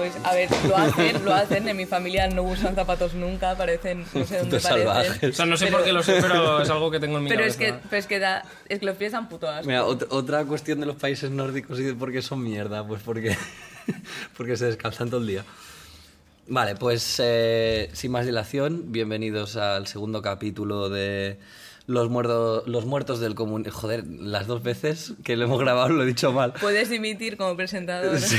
Pues a ver, lo hacen, lo hacen. En mi familia no usan zapatos nunca, parecen, no sé dónde parecen. salvajes. O sea, no sé Pero- por qué lo sé, pero es algo que tengo en mi Pero es cabeza. que, pero es que, da, es que los pies dan puto asco. Mira, ot- otra cuestión de los países nórdicos y de por qué son mierda, pues porque, porque se descalzan todo el día. Vale, pues eh, sin más dilación, bienvenidos al segundo capítulo de Los, muerdo- los Muertos del Comunismo. Joder, las dos veces que lo hemos grabado lo he dicho mal. Puedes dimitir como presentador. Sí.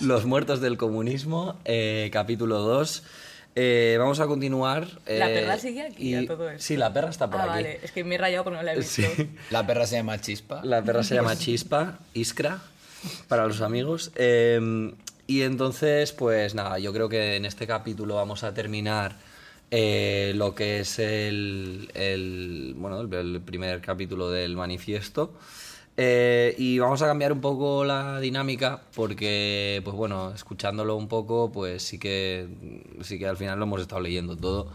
Los Muertos del Comunismo, eh, capítulo 2. Eh, vamos a continuar. La eh, perra sigue aquí a todo esto. Sí, la perra está por Ah, aquí. vale. Es que me he rayado porque no la he visto. Sí. La perra se llama Chispa. La perra se llama Chispa, Iskra, para los amigos. Eh, y entonces, pues nada, yo creo que en este capítulo vamos a terminar eh, lo que es el, bueno, el, el primer capítulo del manifiesto. Eh, y vamos a cambiar un poco la dinámica porque, pues bueno, escuchándolo un poco, pues sí que, sí que al final lo hemos estado leyendo todo.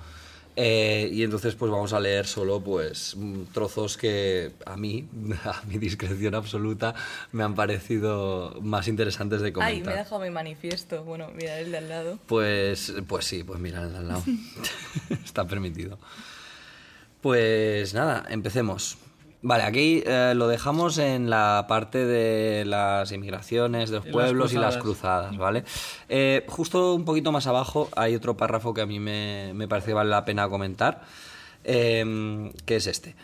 Eh, y entonces pues vamos a leer solo pues trozos que a mí, a mi discreción absoluta, me han parecido más interesantes de Ay, comentar. me he dejado mi manifiesto. Bueno, mira el de al lado. Pues, pues sí, pues mira, el de al lado. Está permitido. Pues nada, empecemos. Vale, aquí eh, lo dejamos en la parte de las inmigraciones, de los Y las pueblos y las cruzadas. ¿vale? Eh, justo un poquito más abajo hay otro párrafo que a mí me, me parece que vale la pena comentar, eh, que es este.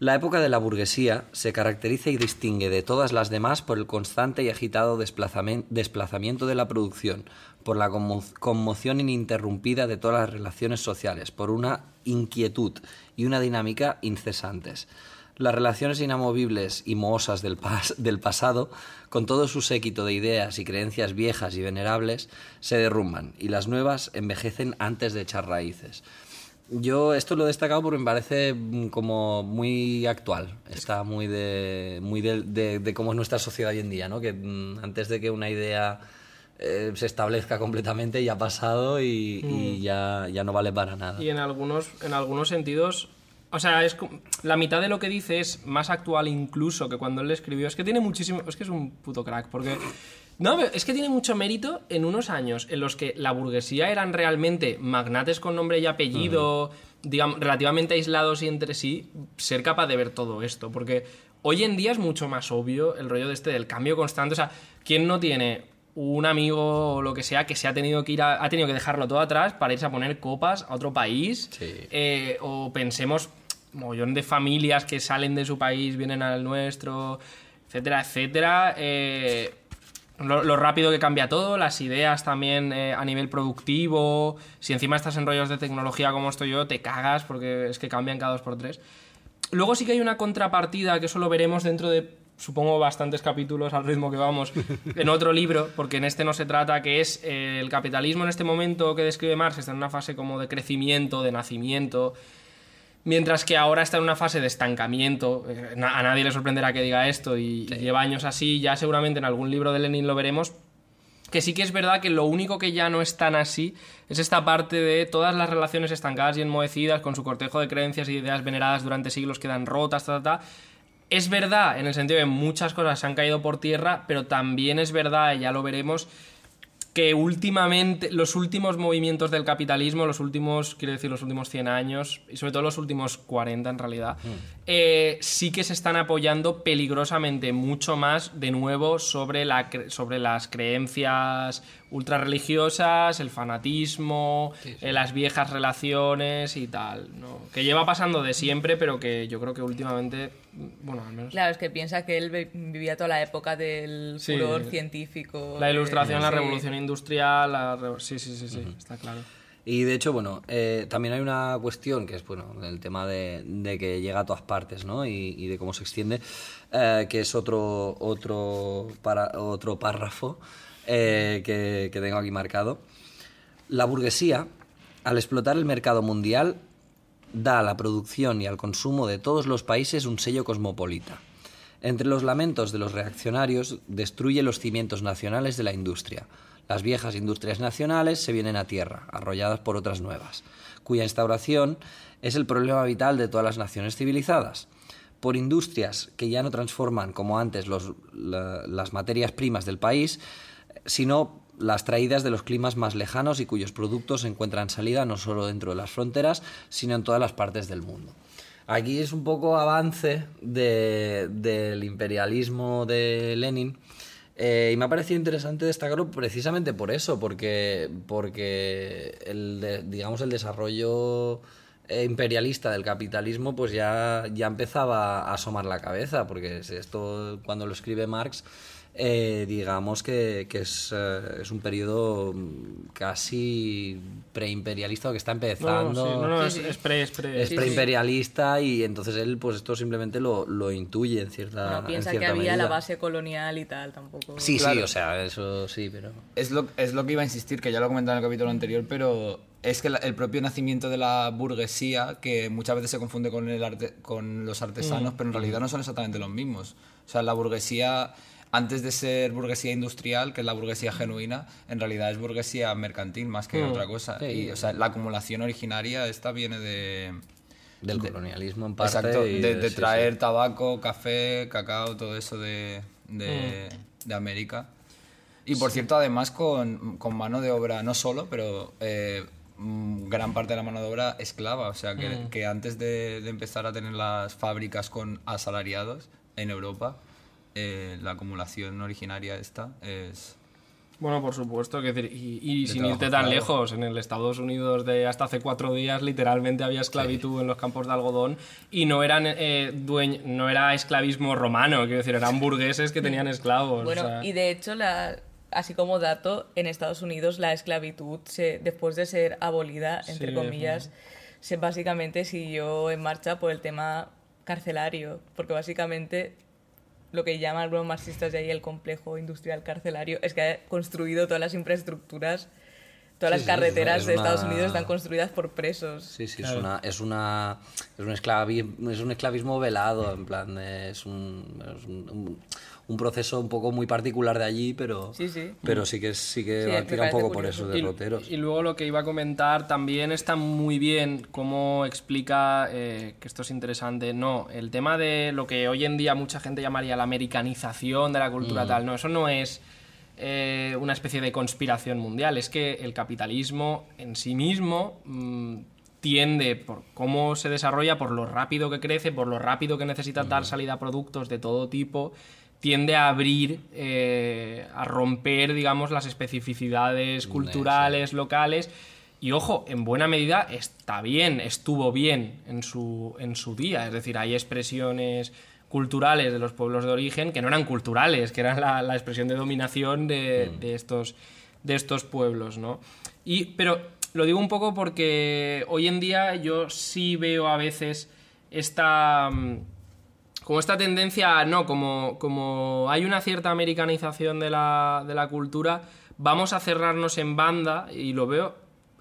La época de la burguesía se caracteriza y distingue de todas las demás por el constante y agitado desplazamiento de la producción, por la conmo- conmoción ininterrumpida de todas las relaciones sociales, por una inquietud y una dinámica incesantes. Las relaciones inamovibles y mohosas del, pas- del pasado, con todo su séquito de ideas y creencias viejas y venerables, se derrumban y las nuevas envejecen antes de echar raíces. Yo esto lo he destacado porque me parece mm, como muy actual. Está muy de, muy de, de- de cómo es nuestra sociedad hoy en día, ¿no? Que mm, antes de que una idea eh, se establezca completamente ya ha pasado y, y ya, ya no vale para nada. Y en algunos, en algunos sentidos, o sea, es la mitad de lo que dice es más actual incluso que cuando él le escribió. Es que tiene muchísimo, es que es un puto crack, porque no, pero es que tiene mucho mérito en unos años en los que la burguesía eran realmente magnates con nombre y apellido, digamos, relativamente aislados y entre sí, ser capaz de ver todo esto, porque hoy en día es mucho más obvio el rollo de este del cambio constante, o sea, ¿quién no tiene un amigo o lo que sea que se ha tenido que ir a- ha tenido que dejarlo todo atrás para irse a poner copas a otro país Sí. Eh, o pensemos mogollón de familias que salen de su país vienen al nuestro etcétera etcétera Eh, lo, lo rápido que cambia todo las ideas también eh, a nivel productivo si encima estás en rollos de tecnología como estoy yo te cagas porque es que cambian cada dos por tres. Luego sí que hay una contrapartida que eso lo veremos dentro de, supongo, bastantes capítulos al ritmo que vamos, en otro libro, porque en este no se trata, que es eh, el capitalismo en este momento que describe Marx está en una fase como de crecimiento, de nacimiento, mientras que ahora está en una fase de estancamiento. Eh, A nadie le sorprenderá que diga esto y, lleva años así, ya seguramente en algún libro de Lenin lo veremos, que sí que es verdad que lo único que ya no es tan así es esta parte de todas las relaciones estancadas y enmohecidas con su cortejo de creencias y ideas veneradas durante siglos quedan rotas, ta, ta, ta. Es verdad en el sentido de que muchas cosas se han caído por tierra, pero también es verdad, y ya lo veremos, que últimamente, los últimos movimientos del capitalismo, los últimos, quiero decir, los últimos 100 años, y sobre todo los últimos 40 en realidad, eh, sí que se están apoyando peligrosamente mucho más de nuevo sobre, la, sobre las creencias ultra religiosas, el fanatismo, eh, las viejas relaciones y tal, ¿no? Que lleva pasando de siempre, pero que yo creo que últimamente, bueno, al menos... Claro, es que piensa que él vi- vivía toda la época del Sí. furor científico. La de- ilustración, la sí. revolución industrial, la re- sí, sí, sí, sí, está claro. Y de hecho, bueno, eh, también hay una cuestión que es, bueno, el tema de, de que llega a todas partes, ¿no? Y, y de cómo se extiende, eh, que es otro, otro, para, otro párrafo eh, que, tengo aquí marcado. La burguesía, al explotar el mercado mundial, da a la producción y al consumo de todos los países un sello cosmopolita. Entre los lamentos de los reaccionarios, destruye los cimientos nacionales de la industria. Las viejas industrias nacionales se vienen a tierra, arrolladas por otras nuevas, cuya instauración es el problema vital de todas las naciones civilizadas. Por industrias que ya no transforman como antes las materias primas del país, sino las traídas de los climas más lejanos y cuyos productos encuentran salida no solo dentro de las fronteras, sino en todas las partes del mundo. Aquí es un poco avance de- del imperialismo de Lenin. eh, y me ha parecido interesante destacarlo precisamente por eso, porque, porque el, digamos, el desarrollo eh, imperialista del capitalismo pues ya, ya empezaba a asomar la cabeza, porque es esto cuando lo escribe Marx, eh, digamos que, que es, eh, es un periodo mm, casi preimperialista o que está No, empezando sí, no, no, Sí, es, sí. es pre, es pre- es Sí, sí. preimperialista y entonces él pues esto simplemente lo, lo intuye en cierta, No en piensa que cierta había la medida. base colonial y tal, tampoco. Sí, sí, Claro. o sea, eso sí, pero... Es lo, es lo que iba a insistir, que ya lo comentaba en el capítulo anterior, pero es que la- el propio nacimiento de la burguesía, que muchas veces se confunde con, el arte- con los artesanos, pero en realidad no son exactamente los mismos. O sea, la burguesía, antes de ser burguesía industrial, que es la burguesía genuina, en realidad es burguesía mercantil más que otra cosa. Sí. Y, o sea, la acumulación originaria, esta viene de... Del de- colonialismo en parte. Exacto, y de, de sí, traer sí. tabaco, café, cacao, todo eso de, de, de América. Y por cierto, además con, con mano de obra, no solo, pero eh, mm, gran parte de la mano de obra esclava. O sea, que, que antes de, de empezar a tener las fábricas con asalariados en Europa, eh, la acumulación originaria esta es... Bueno, por supuesto, que decir, y, y De sin irte tan lejos, en el Estados Unidos de hasta hace cuatro días literalmente había esclavitud en los campos de algodón y no eran eh, dueñ- no era esclavismo romano, quiero decir, eran burgueses que tenían esclavos. o Bueno, sea. y de hecho, la, así como dato, en Estados Unidos la esclavitud, se, después de ser abolida, entre Sí, comillas, se básicamente siguió en marcha por el tema carcelario, porque básicamente lo que llaman algunos marxistas de ahí el complejo industrial carcelario es que ha construido todas las infraestructuras, todas Sí, las sí, carreteras es de Estados una- Unidos están construidas por presos. Sí, sí, Claro. es, una, es, una, es, un esclavismo, es un esclavismo velado, en plan, es, un, es un, un- proceso un poco muy particular de allí, pero Sí, sí. pero sí que, sí que Sí, va- tira un poco por curioso. esos Y- derroteros. Y, luego lo que iba a comentar también está muy bien cómo explica, eh, que esto es interesante, no, el tema de lo que hoy en día mucha gente llamaría la americanización de la cultura tal, no, eso no es eh, una especie de conspiración mundial, es que el capitalismo en sí mismo mm, tiende, por cómo se desarrolla, por lo rápido que crece, por lo rápido que necesita dar salida a productos de todo tipo, tiende a abrir, eh, a romper, digamos, las especificidades culturales, locales. Y ojo, en buena medida está bien, estuvo bien en su, en su día. Es decir, hay expresiones culturales de los pueblos de origen que no eran culturales, que eran la, la expresión de dominación de, de estos, de estos pueblos, ¿no? Y, pero lo digo un poco porque hoy en día yo sí veo a veces esta... mm, como esta tendencia, no, como, como hay una cierta americanización de la, de la cultura, vamos a cerrarnos en banda, y lo veo,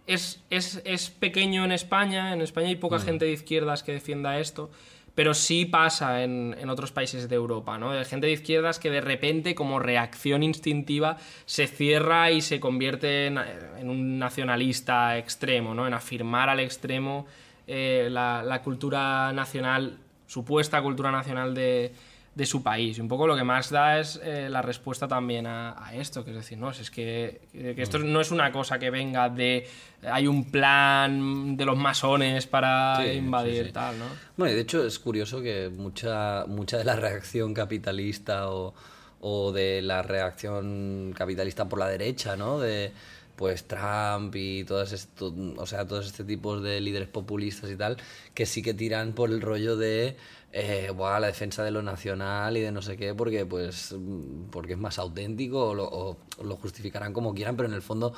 es, es, es pequeño en España, en España hay poca gente de izquierdas que defienda esto, pero sí pasa en, en otros países de Europa, ¿no? De gente de izquierdas que de repente, como reacción instintiva, se cierra y se convierte en, en un nacionalista extremo, ¿no? En afirmar al extremo eh, la, la cultura nacional supuesta cultura nacional de, de su país. Y un poco lo que más da es eh, la respuesta también a, a esto, que es decir, no, es que, que esto no es una cosa que venga de hay un plan de los masones para Sí, invadir sí, sí. tal, ¿no? Bueno, y de hecho es curioso que mucha, mucha de la reacción capitalista o, o de la reacción capitalista por la derecha, ¿no? De pues Trump y todas esto, o sea, todos este tipos de líderes populistas y tal, que sí que tiran por el rollo de eh, buah, la defensa de lo nacional y de no sé qué, porque pues mm, porque es más auténtico o lo, justificarán como quieran, pero en el fondo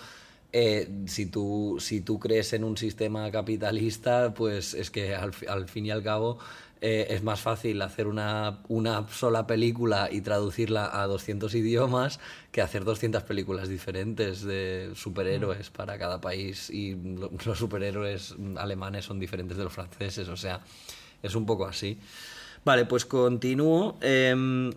eh, si, tú, si tú crees en un sistema capitalista, pues es que al fin y al cabo eh, es más fácil hacer una, una sola película y traducirla a 200 idiomas que hacer 200 películas diferentes de superhéroes para cada país y lo- los superhéroes alemanes son diferentes de los franceses, o sea, es un poco así. Vale, pues continúo. Em,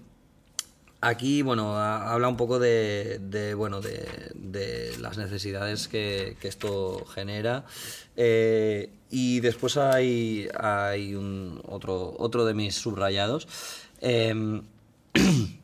Aquí, bueno, ha- habla un poco de, bueno, de, las necesidades que, esto genera. Eh, y después hay, otro, otro de mis subrayados. em,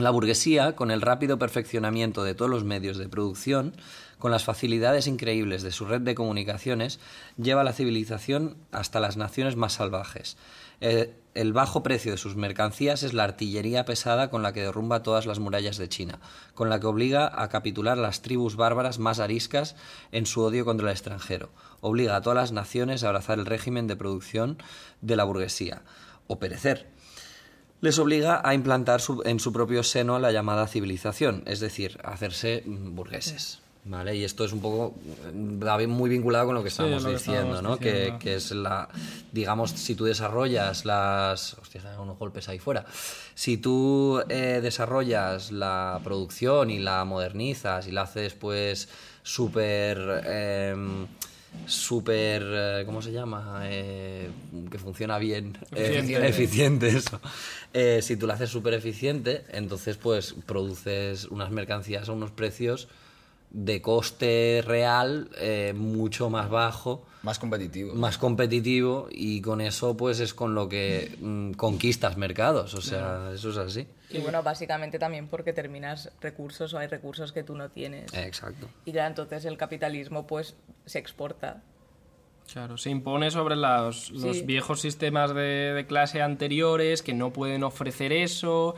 La burguesía, con el rápido perfeccionamiento de todos los medios de producción, con las facilidades increíbles de su red de comunicaciones, lleva la civilización hasta las naciones más salvajes. Eh, el bajo precio de sus mercancías es la artillería pesada con la que derrumba todas las murallas de China, con la que obliga a capitular las tribus bárbaras más ariscas en su odio contra el extranjero. Obliga a todas las naciones a abrazar el régimen de producción de la burguesía, o perecer les obliga a implantar en su propio seno la llamada civilización, es decir, a hacerse mm, burgueses. ¿Vale? Y esto es un poco bien- muy vinculado con lo que estábamos lo que diciendo, estábamos ¿no? Que, diciendo. que es la, digamos, si tú desarrollas las... Hostia, unos golpes ahí fuera. Si tú eh, desarrollas la producción y la modernizas y la haces, pues, súper... em, súper eh, cómo se llama Eh, que funciona bien Eh, Eficiente. eficiente eso Eh, si tú lo haces súper eficiente entonces pues produces unas mercancías a unos precios de coste real eh, mucho más bajo Más competitivo. más competitivo y con eso pues es con lo que mm, conquistas mercados o sea eso es así Y bueno, básicamente también porque terminas recursos o hay recursos que tú no tienes. Exacto Y ya entonces el capitalismo pues se exporta. Claro, se impone sobre los, los Sí. viejos sistemas de, de clase anteriores que no pueden ofrecer eso.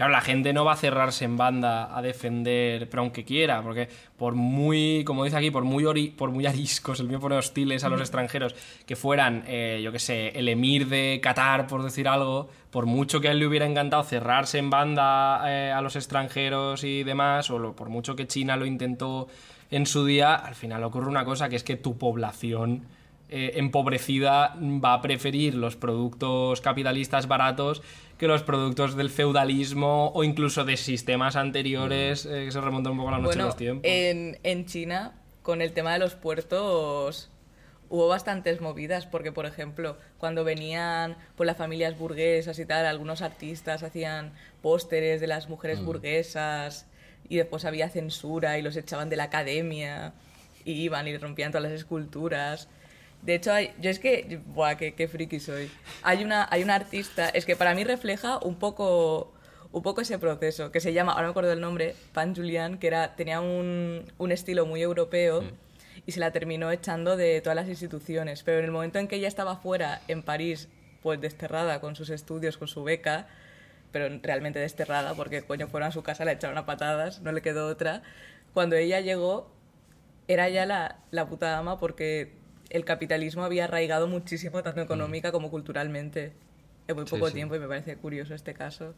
Claro, la gente no va a cerrarse en banda a defender, pero aunque quiera, porque por muy, como dice aquí, por muy, ori- por muy ariscos, el mío pone hostiles a los extranjeros, que fueran, eh, yo qué sé, el emir de Qatar, por decir algo, por mucho que a él le hubiera encantado cerrarse en banda eh, a los extranjeros y demás, o lo- por mucho que China lo intentó en su día, al final ocurre una cosa que es que tu población eh, empobrecida va a preferir los productos capitalistas baratos que los productos del feudalismo o incluso de sistemas anteriores eh, que se remontan un poco a la noche de Bueno, los tiempos. en, en China, con el tema de los puertos, hubo bastantes movidas, porque, por ejemplo, cuando venían pues, las familias burguesas y tal, algunos artistas hacían pósteres de las mujeres burguesas y después había censura y los echaban de la academia y iban y rompían todas las esculturas. De hecho, hay, yo es que, buah, qué, qué friki soy. Hay una, hay una artista, es que para mí refleja un poco, un poco ese proceso, que se llama, ahora me acuerdo del nombre, Pan Julian, que era, tenía un, un estilo muy europeo y se la terminó echando de todas las instituciones. Pero en el momento en que ella estaba fuera, en París, pues desterrada con sus estudios, con su beca, pero realmente desterrada, porque coño fueron a su casa, la echaron a patadas, no le quedó otra. Cuando ella llegó, era ya la, la puta ama porque el capitalismo había arraigado muchísimo, tanto económica como culturalmente, en muy poco sí. tiempo, y me parece curioso este caso.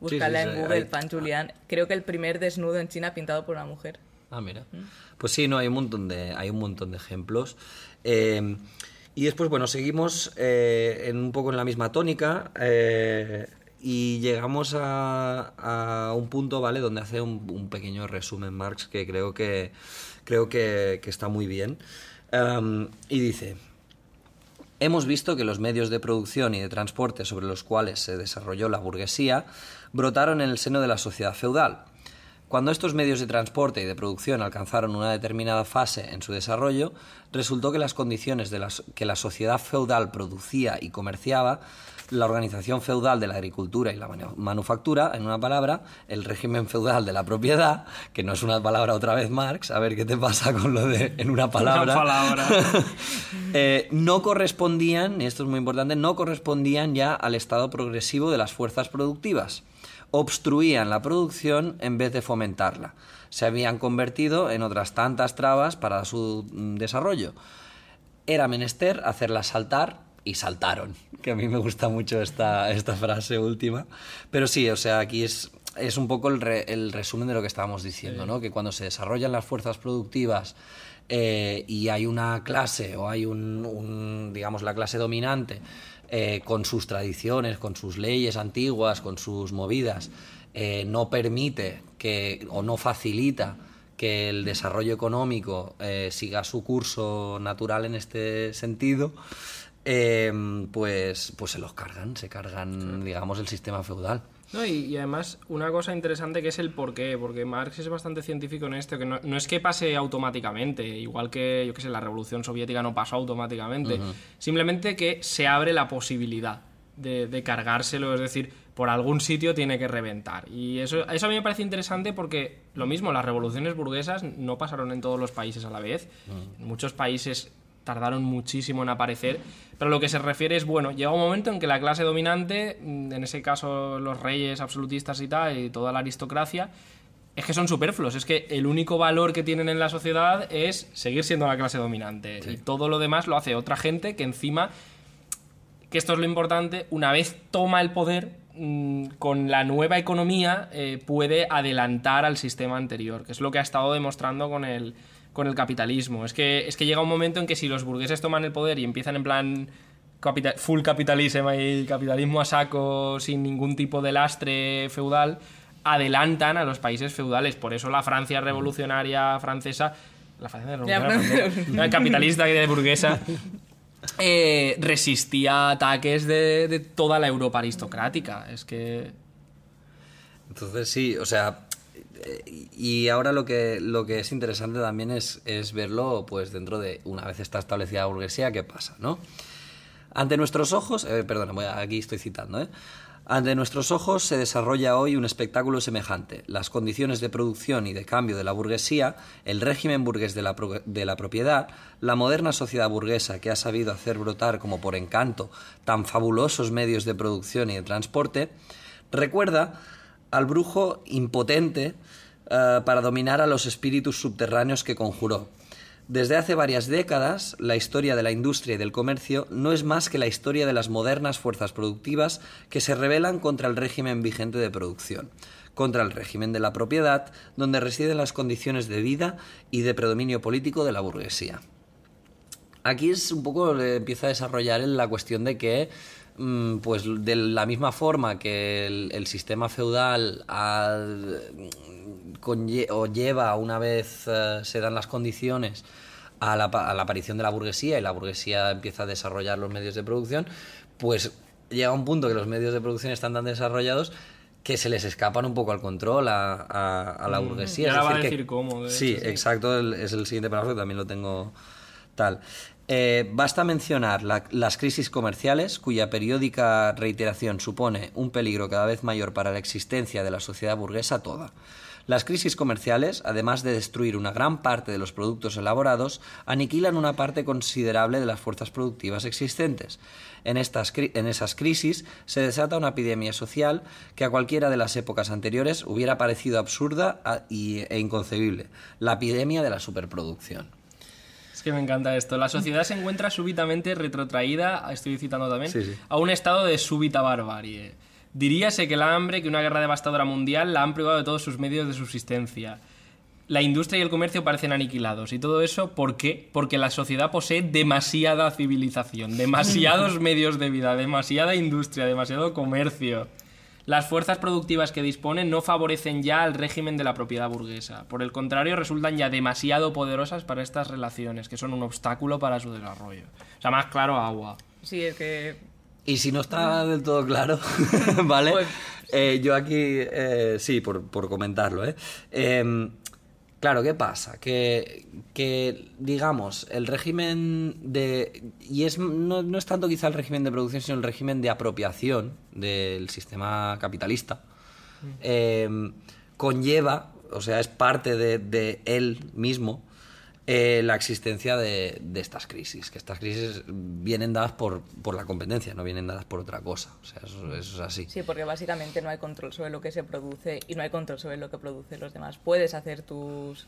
Buscarla en Google, Pan Julián. Creo que el primer desnudo en China pintado por una mujer. Ah, mira. Pues sí, no, hay un montón de, hay un montón de ejemplos. Eh, y después, bueno, seguimos eh, en un poco en la misma tónica eh, y llegamos a, a un punto, ¿vale? Donde hace un, un pequeño resumen Marx que creo que, creo que, que está muy bien. Y dice, Hemos visto que los medios de producción y de transporte sobre los cuales se desarrolló la burguesía brotaron en el seno de la sociedad feudal. Cuando estos medios de transporte y de producción alcanzaron una determinada fase en su desarrollo, resultó que las condiciones de las que la sociedad feudal producía y comerciaba, la organización feudal de la agricultura y la manu- manufactura, en una palabra, el régimen feudal de la propiedad, que no es una palabra otra vez Marx, a ver qué te pasa con lo de en una palabra. palabra. Eh, no correspondían, y esto es muy importante, no correspondían ya al estado progresivo de las fuerzas productivas. Obstruían la producción en vez de fomentarla. Se habían convertido en otras tantas trabas para su mm, desarrollo. Era menester hacerlas saltar y saltaron. Que a mí me gusta mucho esta, esta frase última. Pero sí, o sea, aquí es, es un poco el, re- el resumen de lo que estábamos diciendo, ¿no? Que cuando se desarrollan las fuerzas productivas eh, y hay una clase o hay un, un, digamos, la clase dominante eh, con sus tradiciones, con sus leyes antiguas, con sus movidas, eh, no permite que o no facilita que el desarrollo económico siga su curso natural en este sentido, eh, pues, pues se los cargan, se cargan, digamos, el sistema feudal. No, y, y además, una cosa interesante que es el por qué, porque Marx es bastante científico en esto, que no, no es que pase automáticamente, igual que, yo qué sé, la revolución soviética no pasó automáticamente, simplemente que se abre la posibilidad de, de cargárselo, es decir, por algún sitio tiene que reventar. Y eso, eso a mí me parece interesante porque lo mismo, las revoluciones burguesas no pasaron en todos los países a la vez. En muchos países tardaron muchísimo en aparecer, pero lo que se refiere es, bueno, llega un momento en que la clase dominante, mm, en ese caso los reyes absolutistas y tal, y toda la aristocracia, es que son superfluos, es que el único valor que tienen en la sociedad es seguir siendo la clase dominante y todo lo demás lo hace otra gente que encima, que esto es lo importante, una vez toma el poder, mm, con la nueva economía eh, puede adelantar al sistema anterior, que es lo que ha estado demostrando con el, con el capitalismo. Es que, es que llega un momento en que si los burgueses toman el poder y empiezan en plan capital- full capitalism y capitalismo a saco sin ningún tipo de lastre feudal, adelantan a los países feudales. Por eso la Francia revolucionaria francesa, la Francia revolucionaria francesa, capitalista y de burguesa, eh, resistía ataques de, de toda la Europa aristocrática. Es que... Entonces sí, o sea, y ahora lo que, lo que es interesante también es, es verlo pues dentro de una vez está establecida la burguesía, ¿qué pasa? ¿no? Ante nuestros ojos, eh, a- aquí estoy citando, ¿eh? Ante nuestros ojos se desarrolla hoy un espectáculo semejante. Las condiciones de producción y de cambio de la burguesía, el régimen burgués de la, de la propiedad, la moderna sociedad burguesa que ha sabido hacer brotar como por encanto tan fabulosos medios de producción y de transporte, recuerda al brujo impotente eh, para dominar a los espíritus subterráneos que conjuró. Desde hace varias décadas, la historia de la industria y del comercio no es más que la historia de las modernas fuerzas productivas que se rebelan contra el régimen vigente de producción, contra el régimen de la propiedad, donde residen las condiciones de vida y de predominio político de la burguesía. Aquí es un poco, eh, empieza a desarrollar la cuestión de que, mm, pues de la misma forma que el, el sistema feudal ha, conlle- o lleva una vez eh, se dan las condiciones a la, a la aparición de la burguesía y la burguesía empieza a desarrollar los medios de producción, pues llega un punto que los medios de producción están tan desarrollados que se les escapan un poco al control a, a- a la burguesía. y Es ahora va a decir, que- decir cómo, de Sí, hecho, sí. exacto, el- es el siguiente que también lo tengo tal. Eh, basta mencionar la- las crisis comerciales, cuya periódica reiteración supone un peligro cada vez mayor para la existencia de la sociedad burguesa toda. Las crisis comerciales, además de destruir una gran parte de los productos elaborados, aniquilan una parte considerable de las fuerzas productivas existentes. En, estas, en esas crisis se desata una epidemia social que a cualquiera de las épocas anteriores hubiera parecido absurda a- y- e inconcebible, la epidemia de la superproducción. Es que me encanta esto. La sociedad se encuentra súbitamente retrotraída, estoy citando también, Sí, sí. a un estado de súbita barbarie. Diríase que la hambre, que una guerra devastadora mundial la han privado de todos sus medios de subsistencia. La industria y el comercio parecen aniquilados. ¿Y todo eso por qué? Porque la sociedad posee demasiada civilización, demasiados medios de vida, demasiada industria, demasiado comercio. Las fuerzas productivas que disponen no favorecen ya al régimen de la propiedad burguesa. Por el contrario, resultan ya demasiado poderosas para estas relaciones, que son un obstáculo para su desarrollo. O sea, más claro, agua. Sí, es que Y si no está del todo claro, ¿vale? Pues- Eh, yo aquí, eh, sí, por, por comentarlo, ¿eh? Em, Claro, ¿qué pasa? Que, que, digamos, el régimen de... Y es, no, no es tanto quizá el régimen de producción, sino el régimen de apropiación del sistema capitalista. eh, conlleva, o sea, es parte de, de él mismo, eh, la existencia de, de estas crisis. Que estas crisis vienen dadas por, por la competencia, no vienen dadas por otra cosa. O sea, eso, eso es así. Sí, porque básicamente no hay control sobre lo que se produce y no hay control sobre lo que producen los demás. Puedes hacer tus,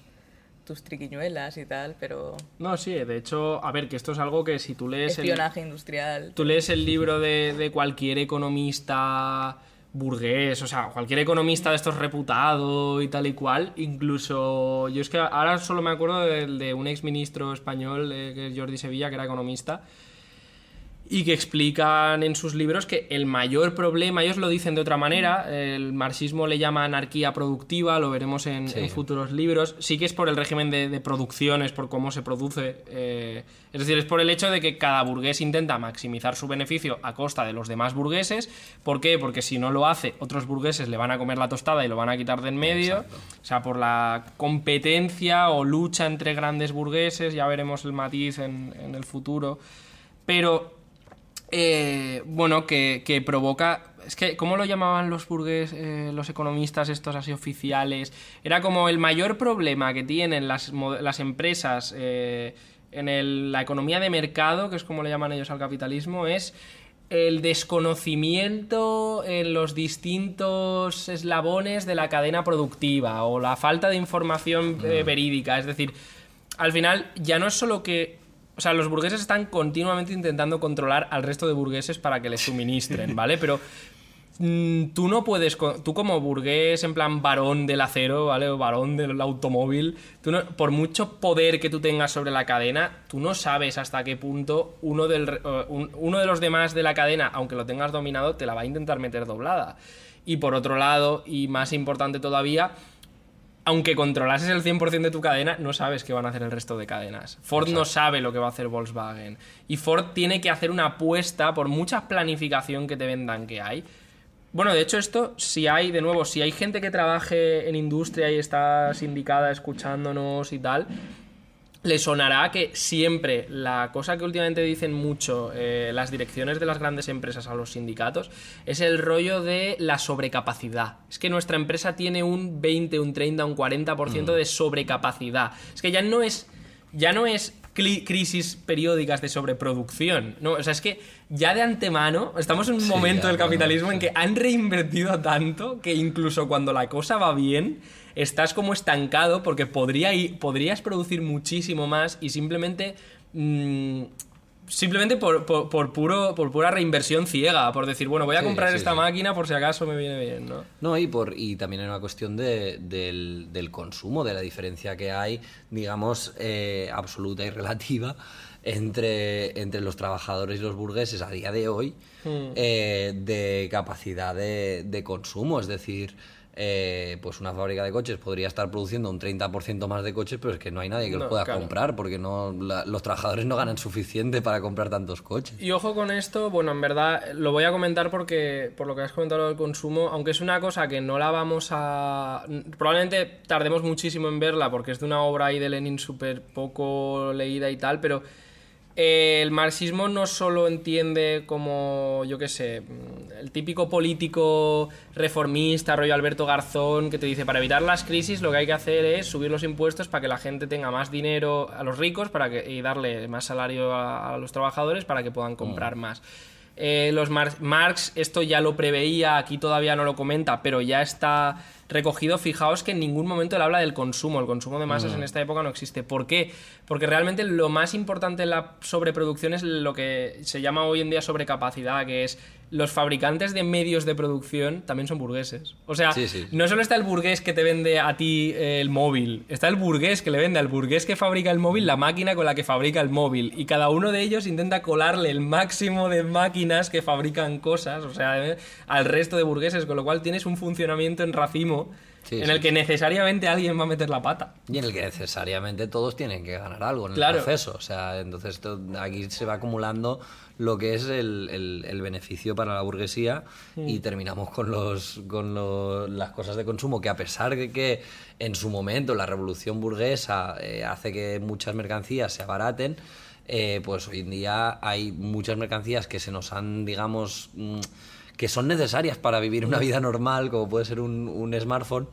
tus triquiñuelas y tal, pero No, sí, de hecho, a ver, que esto es algo que si tú lees el, espionaje industrial. tú lees el libro de, de cualquier economista burgués, o sea, cualquier economista de estos reputado y tal y cual, incluso yo es que ahora solo me acuerdo del de un exministro español, eh, que es Jordi Sevilla, que era economista, y que explican en sus libros que el mayor problema, ellos lo dicen de otra manera, el marxismo le llama anarquía productiva, lo veremos en, Sí. en futuros libros, sí que es por el régimen de, de producción, es por cómo se produce, eh, es decir, es por el hecho de que cada burgués intenta maximizar su beneficio a costa de los demás burgueses, ¿por qué? Porque si no lo hace, otros burgueses le van a comer la tostada y lo van a quitar de en medio, o sea, por la competencia o lucha entre grandes burgueses, ya veremos el matiz en, en el futuro, pero eh, bueno, que, que provoca... Es que, ¿cómo lo llamaban los burgues, eh, los economistas estos así oficiales? Era como el mayor problema que tienen las, las empresas eh, en el- la economía de mercado, que es como le llaman ellos al capitalismo, es el desconocimiento en los distintos eslabones de la cadena productiva o la falta de información eh, verídica. Es decir, al final ya no es solo que... O sea, los burgueses están continuamente intentando controlar al resto de burgueses para que les suministren, ¿vale? Pero mm, tú no puedes, tú como burgués en plan varón del acero, ¿vale? O varón del automóvil, tú no- por mucho poder que tú tengas sobre la cadena, tú no sabes hasta qué punto uno, del, un- uno de los demás de la cadena, aunque lo tengas dominado, te la va a intentar meter doblada. Y por otro lado, y más importante todavía, aunque controlases el 100% de tu cadena, no sabes qué van a hacer el resto de cadenas. Ford no sabe lo que va a hacer Volkswagen. Y Ford tiene que hacer una apuesta por mucha planificación que te vendan que hay. Bueno, de hecho esto, si hay, de nuevo, si hay gente que trabaje en industria y está sindicada escuchándonos y tal, le sonará que siempre la cosa que últimamente dicen mucho eh, las direcciones de las grandes empresas a los sindicatos es el rollo de la sobrecapacidad. Es que nuestra empresa tiene un 20, un 30, un 40% de sobrecapacidad. Es que ya no es ya no es crisis periódicas de sobreproducción. No, o sea, es que ya de antemano estamos en un Sí, momento del no, capitalismo en que han reinvertido tanto que incluso cuando la cosa va bien, estás como estancado porque podría ir- podrías producir muchísimo más y simplemente. mm, simplemente por, por- por puro, por pura reinversión ciega, por decir, bueno, voy a Sí, comprar sí, esta sí. máquina por si acaso me viene bien, ¿no? No, y, por, y también hay una cuestión de- del, del consumo, de la diferencia que hay, digamos, eh, absoluta y relativa entre, entre los trabajadores y los burgueses a día de hoy eh, de capacidad de, de consumo. Es decir, eh, pues una fábrica de coches podría estar produciendo un 30% más de coches, pero es que no hay nadie que No, los pueda claro. comprar porque no, la- los trabajadores no ganan suficiente para comprar tantos coches. Y ojo con esto, bueno, en verdad lo voy a comentar porque, por lo que has comentado del consumo, aunque es una cosa que no la vamos a... Probablemente tardemos muchísimo en verla porque es de una obra ahí de Lenin súper poco leída y tal, pero eh, el marxismo no solo entiende como, yo qué sé, mm, el típico político reformista, rollo Alberto Garzón, que te dice, para evitar las crisis lo que hay que hacer es subir los impuestos para que la gente tenga más dinero a los ricos para que, y darle más salario a, a los trabajadores para que puedan comprar más. Eh, los Mar- Marx esto ya lo preveía, aquí todavía no lo comenta, pero ya está recogido. Fijaos que en ningún momento él habla del consumo. El consumo de masas en esta época no existe. ¿Por qué? Porque realmente lo más importante en la sobreproducción es lo que se llama hoy en día sobrecapacidad, que es los fabricantes de medios de producción también son burgueses. O sea, Sí, sí. no solo está el burgués que te vende a ti eh, el móvil, está el burgués que le vende al burgués que fabrica el móvil la máquina con la que fabrica el móvil. Y cada uno de ellos intenta colarle el máximo de máquinas que fabrican cosas, o sea, eh, al resto de burgueses, con lo cual tienes un funcionamiento en racimo Sí, en el que necesariamente alguien va a meter la pata. Y en el que necesariamente todos tienen que ganar algo en Claro. el proceso. O sea, entonces esto- aquí se va acumulando lo que es el, el- el beneficio para la burguesía y terminamos con, los, con lo- las cosas de consumo que a pesar de que en su momento la revolución burguesa eh, hace que muchas mercancías se abaraten, eh, pues hoy en día hay muchas mercancías que se nos han, digamos, mm, que son necesarias para vivir una vida normal, como puede ser un, un smartphone,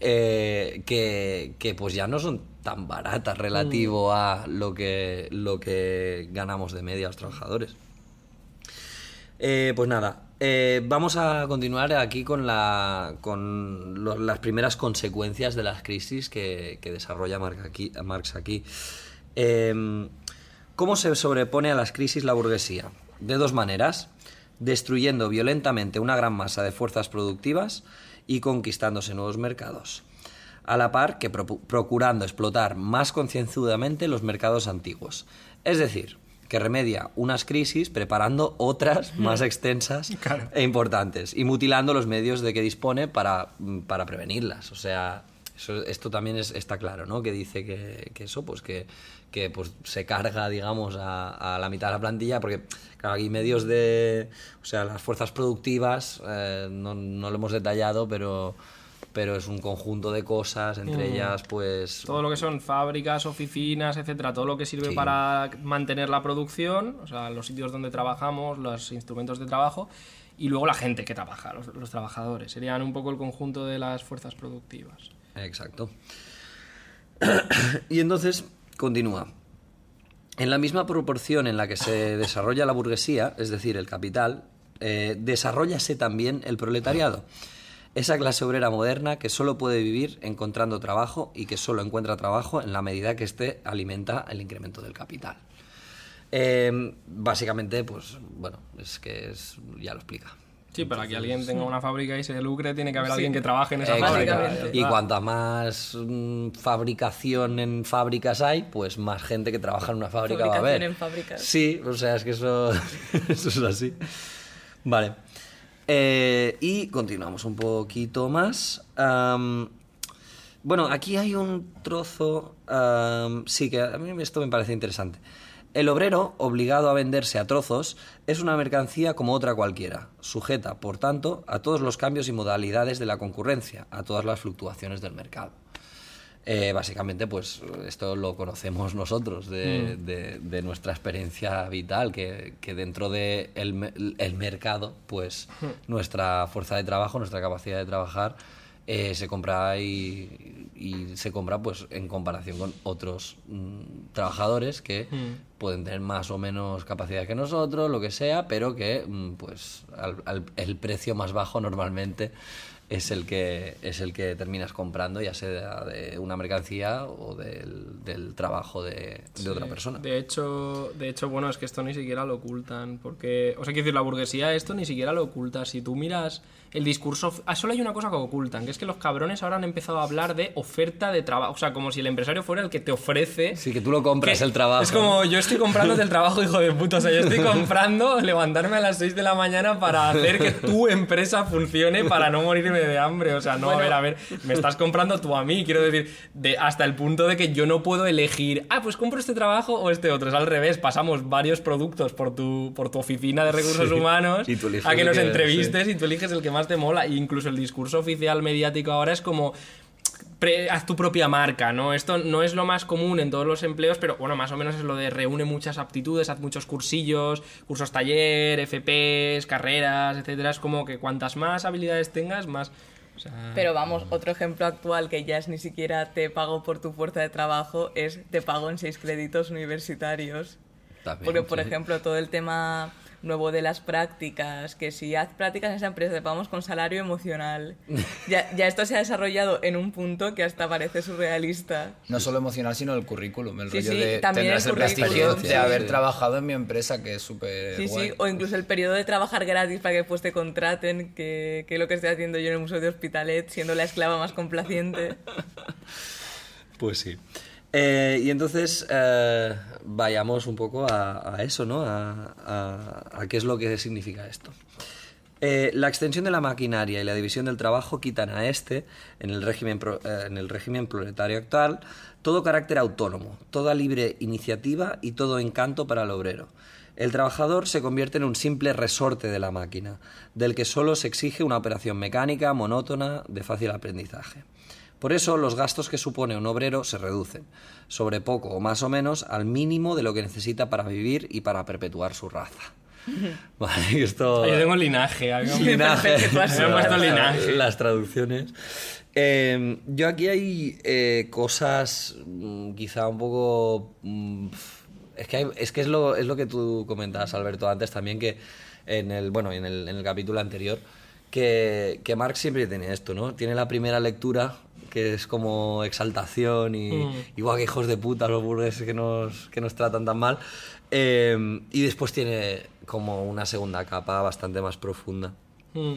eh, que, que pues ya no son tan baratas relativo a lo que, lo que ganamos de media los trabajadores. Eh, pues nada, eh, vamos a continuar aquí con, la, con lo- las primeras consecuencias de las crisis que, que desarrolla Marx aquí. Marx aquí. Eh, ¿Cómo se sobrepone a las crisis la burguesía? De dos maneras, destruyendo violentamente una gran masa de fuerzas productivas y conquistándose nuevos mercados, a la par que procurando explotar más concienzudamente los mercados antiguos. Es decir, que remedia unas crisis preparando otras más extensas e importantes y mutilando los medios de que dispone para, para prevenirlas. O sea, eso- esto también es- está claro, ¿no? Que dice que, que eso, pues que, que pues, se carga, digamos, a, a la mitad de la plantilla, porque claro, aquí medios de, o sea, las fuerzas productivas, eh, no, no lo hemos detallado, pero pero es un conjunto de cosas, entre ellas, pues... Todo lo que son fábricas, oficinas, etcétera, todo lo que sirve Sí. para mantener la producción, o sea, los sitios donde trabajamos, los instrumentos de trabajo, y luego la gente que trabaja, los, los trabajadores. Serían un poco el conjunto de las fuerzas productivas. Exacto. y entonces, continúa. En la misma proporción en la que se desarrolla la burguesía, es decir, el capital, eh, desarrollase también el proletariado. Esa clase obrera moderna que solo puede vivir encontrando trabajo y que solo encuentra trabajo en la medida que éste alimenta el incremento del capital. Eh, básicamente, pues bueno, es que es, ya lo explica. Sí, para que alguien tenga una fábrica y se lucre, tiene que haber Sí. alguien que trabaje en esa fábrica. Y cuanta más mm, fabricación en fábricas hay, pues más gente que trabaja en una fábrica va a haber. en fábricas. Sí, o sea, es que eso, eso es así. Vale. Eh, y continuamos un poquito más. Bueno, aquí hay un trozo. sí, que a mí esto me parece interesante. El obrero, obligado a venderse a trozos, es una mercancía como otra cualquiera, sujeta, por tanto, a todos los cambios y modalidades de la concurrencia, a todas las fluctuaciones del mercado. Eh, básicamente, pues esto lo conocemos nosotros de, de- de nuestra experiencia vital, que, que dentro del de el, me- el mercado, pues nuestra fuerza de trabajo, nuestra capacidad de trabajar, eh, se compra y, y se compra pues en comparación con otros mm, trabajadores que pueden tener más o menos capacidad que nosotros, lo que sea, pero que mm, pues al- al- el precio más bajo normalmente es el que es el que terminas comprando, ya sea de una mercancía o del, del trabajo de, de otra persona. De hecho, de hecho, bueno, es que esto ni siquiera lo ocultan. Porque, o sea, quiero decir, la burguesía esto ni siquiera lo oculta. Si tú miras el discurso. Ah, solo hay una cosa que ocultan, que es que los cabrones ahora han empezado a hablar de oferta de trabajo. O sea, como si el empresario fuera el que te ofrece. Sí, que tú lo compras el trabajo. Es como yo estoy comprándote el trabajo, hijo de puta. O sea, yo estoy comprando levantarme a las 6 de la mañana para hacer que tu empresa funcione para no morirme de hambre. O sea, no, a ver, a ver, me estás comprando tú a mí. Quiero decir, de, hasta el punto de que yo no puedo elegir, ah, pues compro este trabajo o este otro. Es al revés, pasamos varios productos por tu, por tu oficina de recursos Sí, humanos y tú eliges a que nos que- entrevistes y tú eliges el que más te mola. E incluso el discurso oficial mediático ahora es como pre- haz tu propia marca, ¿no? Esto no es lo más común en todos los empleos, pero bueno, más o menos es lo de reúne muchas aptitudes, haz muchos cursillos, cursos taller, FPs, carreras, etcétera. Es como que cuantas más habilidades tengas, más. o sea, Pero vamos, otro ejemplo actual que ya es ni siquiera te pago por tu fuerza de trabajo es te pago en seis créditos universitarios. También, Porque, por sí. ejemplo, todo el tema nuevo de las prácticas, que si haz prácticas en esa empresa te pagamos con salario emocional. Ya, ya esto se ha desarrollado en un punto que hasta parece surrealista. No solo emocional, sino el currículum. El Sí, rollo sí, de también tendrás el el prestigio de haber sí. trabajado en mi empresa, que es súper Sí, guay. sí, o incluso el periodo de trabajar gratis para que después te contraten, que, que es lo que estoy haciendo yo en el Museo de Hospitalet, siendo la esclava más complaciente. Pues sí. Eh, y entonces eh, vayamos un poco a, eso, ¿no? A, qué es lo que significa esto. Eh, la extensión de la maquinaria y la división del trabajo quitan a este, en el régimen, en el régimen proletario actual, todo carácter autónomo, toda libre iniciativa y todo encanto para el obrero. El trabajador se convierte en un simple resorte de la máquina, del que solo se exige una operación mecánica, monótona, de fácil aprendizaje. Por eso los gastos que supone un obrero se reducen, sobre poco o más o menos al mínimo de lo que necesita para vivir y para perpetuar su raza. Vale, esto... yo tengo linaje. algo- Linaje. Puesto raza. linaje. Las traducciones. Eh, yo aquí hay eh, cosas mm, quizá un poco... mm, es que, hay- es, que es, lo, es lo que tú comentabas, Alberto, antes también, que en el, bueno, en el, en el capítulo anterior, que, que Marx siempre tiene esto, ¿no? Tiene la primera lectura, que es como exaltación y Mm. igual que hijos de puta los burgueses que nos, que nos tratan tan mal. Eh, y después tiene como una segunda capa bastante más profunda. Mm.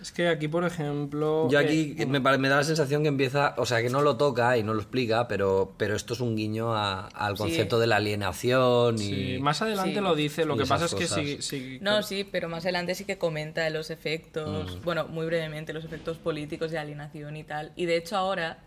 Es que aquí, por ejemplo. Yo eh, aquí me, pare- me da la sensación que empieza, o sea, que no lo toca y no lo explica, pero, pero esto es un guiño a- al Sí. concepto de la alienación y... sí, más adelante Sí. lo dice, lo Y que pasa es que sí, sí- No, sí, pero más adelante sí que comenta de los efectos, Mm. bueno, muy brevemente, los efectos políticos de alienación y tal. Y de hecho ahora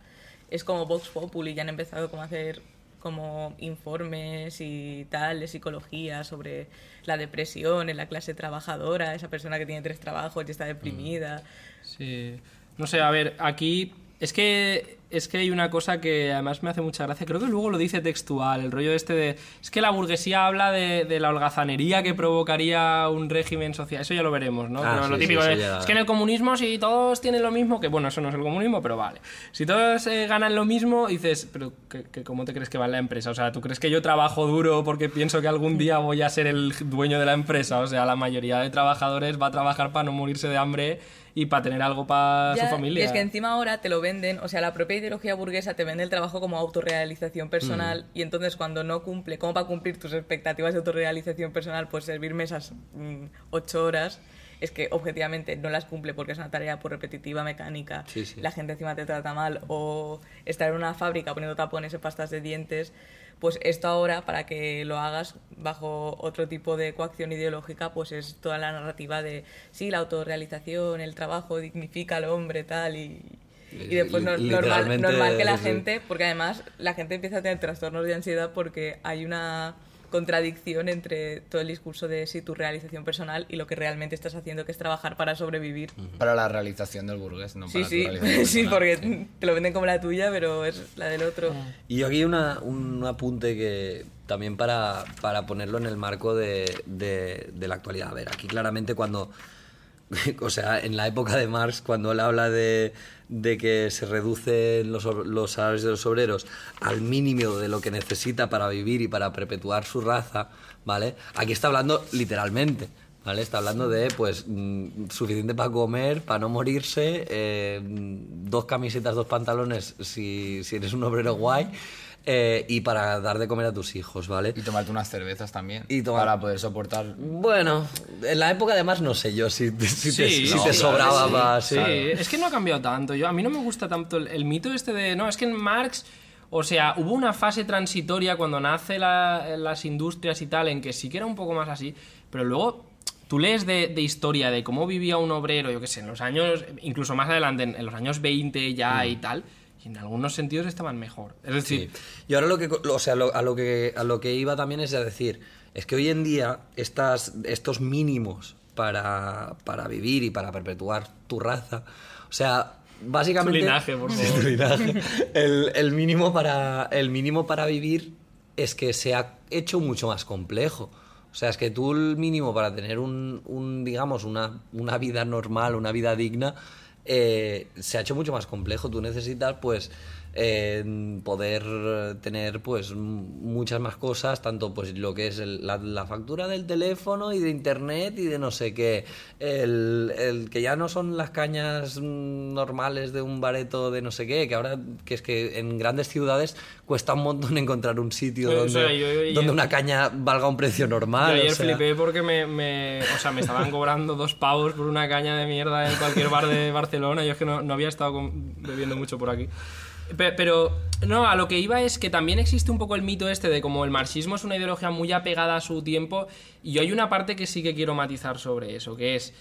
es como Vox Populi, ya han empezado como a hacer como informes y tal de psicología sobre la depresión en la clase trabajadora, esa persona que tiene tres trabajos y está deprimida. Sí. No sé, a ver, aquí es que es que hay una cosa que además me hace mucha gracia, creo que luego lo dice textual, el rollo este de... Es que la burguesía habla de, de la holgazanería que provocaría un régimen social, eso ya lo veremos, ¿no? Ah, Pero lo típico sí, de, eso ya- es que en el comunismo si todos tienen lo mismo, que bueno, eso no es el comunismo, pero vale. Si todos eh, ganan lo mismo, dices, pero ¿qué, qué- cómo te crees que va en la empresa? O sea, ¿tú crees que yo trabajo duro porque pienso que algún día voy a ser el dueño de la empresa? O sea, la mayoría de trabajadores va a trabajar para no morirse de hambre y para tener algo para su familia. Y es que encima ahora te lo venden, o sea, la propia ideología burguesa te vende el trabajo como autorrealización personal y entonces cuando no cumple, como para cumplir tus expectativas de autorrealización personal, pues servirme esas mm, ocho horas, es que objetivamente no las cumple porque es una tarea por repetitiva, mecánica, Sí, sí. la gente encima te trata mal o estar en una fábrica poniendo tapones en pastas de dientes. Pues esto ahora, para que lo hagas bajo otro tipo de coacción ideológica, pues es toda la narrativa de, sí, la autorrealización, el trabajo dignifica al hombre, tal, y, y después no- Li- normal, normal que la gente, porque además la gente empieza a tener trastornos de ansiedad porque hay una contradicción entre todo el discurso de sí, tu realización personal y lo que realmente estás haciendo, que es trabajar para sobrevivir. Para la realización del burgués, no Sí, para tu sí, realización sí, personal. porque te lo venden como la tuya, pero es la del otro. Y yo aquí una, un apunte que también para, para ponerlo en el marco de, de- de la actualidad. A ver, aquí claramente cuando, o sea, en la época de Marx, cuando él habla de, de que se reducen los, los salarios de los obreros al mínimo de lo que necesita para vivir y para perpetuar su raza, ¿vale? Aquí está hablando literalmente. ¿Vale? Está hablando de, pues, mm, suficiente para comer, para no morirse, eh, mm, dos camisetas, dos pantalones si, si eres un obrero guay, eh, y para dar de comer a tus hijos, ¿vale? Y tomarte unas cervezas también. Y tomar- Para poder soportar. Bueno, en la época además no sé yo si, si te, Sí, si no, te claro, sobraba sí. para... Sí, es que no ha cambiado tanto. Yo, a mí no me gusta tanto el, el mito este de. No, es que en Marx. O sea, hubo una fase transitoria cuando nace la- las industrias y tal, en que sí que era un poco más así, pero luego tú lees de, de historia de cómo vivía un obrero, yo qué sé, en los años, incluso más adelante, en, en los años 20 ya y tal, y en algunos sentidos estaban mejor. Es decir, Sí. Y ahora lo que, o sea, lo- a, lo que, a lo que iba también es a decir, es que hoy en día estas, estos mínimos para, para vivir y para perpetuar tu raza, o sea, básicamente... Tu linaje, por Sí, favor. tu linaje. El, el mínimo para, el mínimo para vivir es que se ha hecho mucho más complejo. O sea, es que tú el mínimo para tener un, un, digamos, una, una vida normal, una vida digna, eh, se ha hecho mucho más complejo. Tú necesitas, pues, eh, poder tener, pues, muchas más cosas, tanto, pues, lo que es el- la, la factura del teléfono y de internet y de no sé qué. El, el que ya no son las cañas mm, normales de un bareto de no sé qué, que ahora, que es que en grandes ciudades cuesta un montón encontrar un sitio Pues, o donde, sea, yo- yo- donde yo- una caña valga un precio normal. Yo ayer o sea. flipé porque me, me- o sea, me estaban cobrando dos pavos por una caña de mierda en cualquier bar de Barcelona. Yo es que no, no había estado con- bebiendo mucho por aquí. Pe- Pero, no, a lo que iba es que también existe un poco el mito este de como el marxismo es una ideología muy apegada a su tiempo. Y yo hay una parte que sí que quiero matizar sobre eso, que es.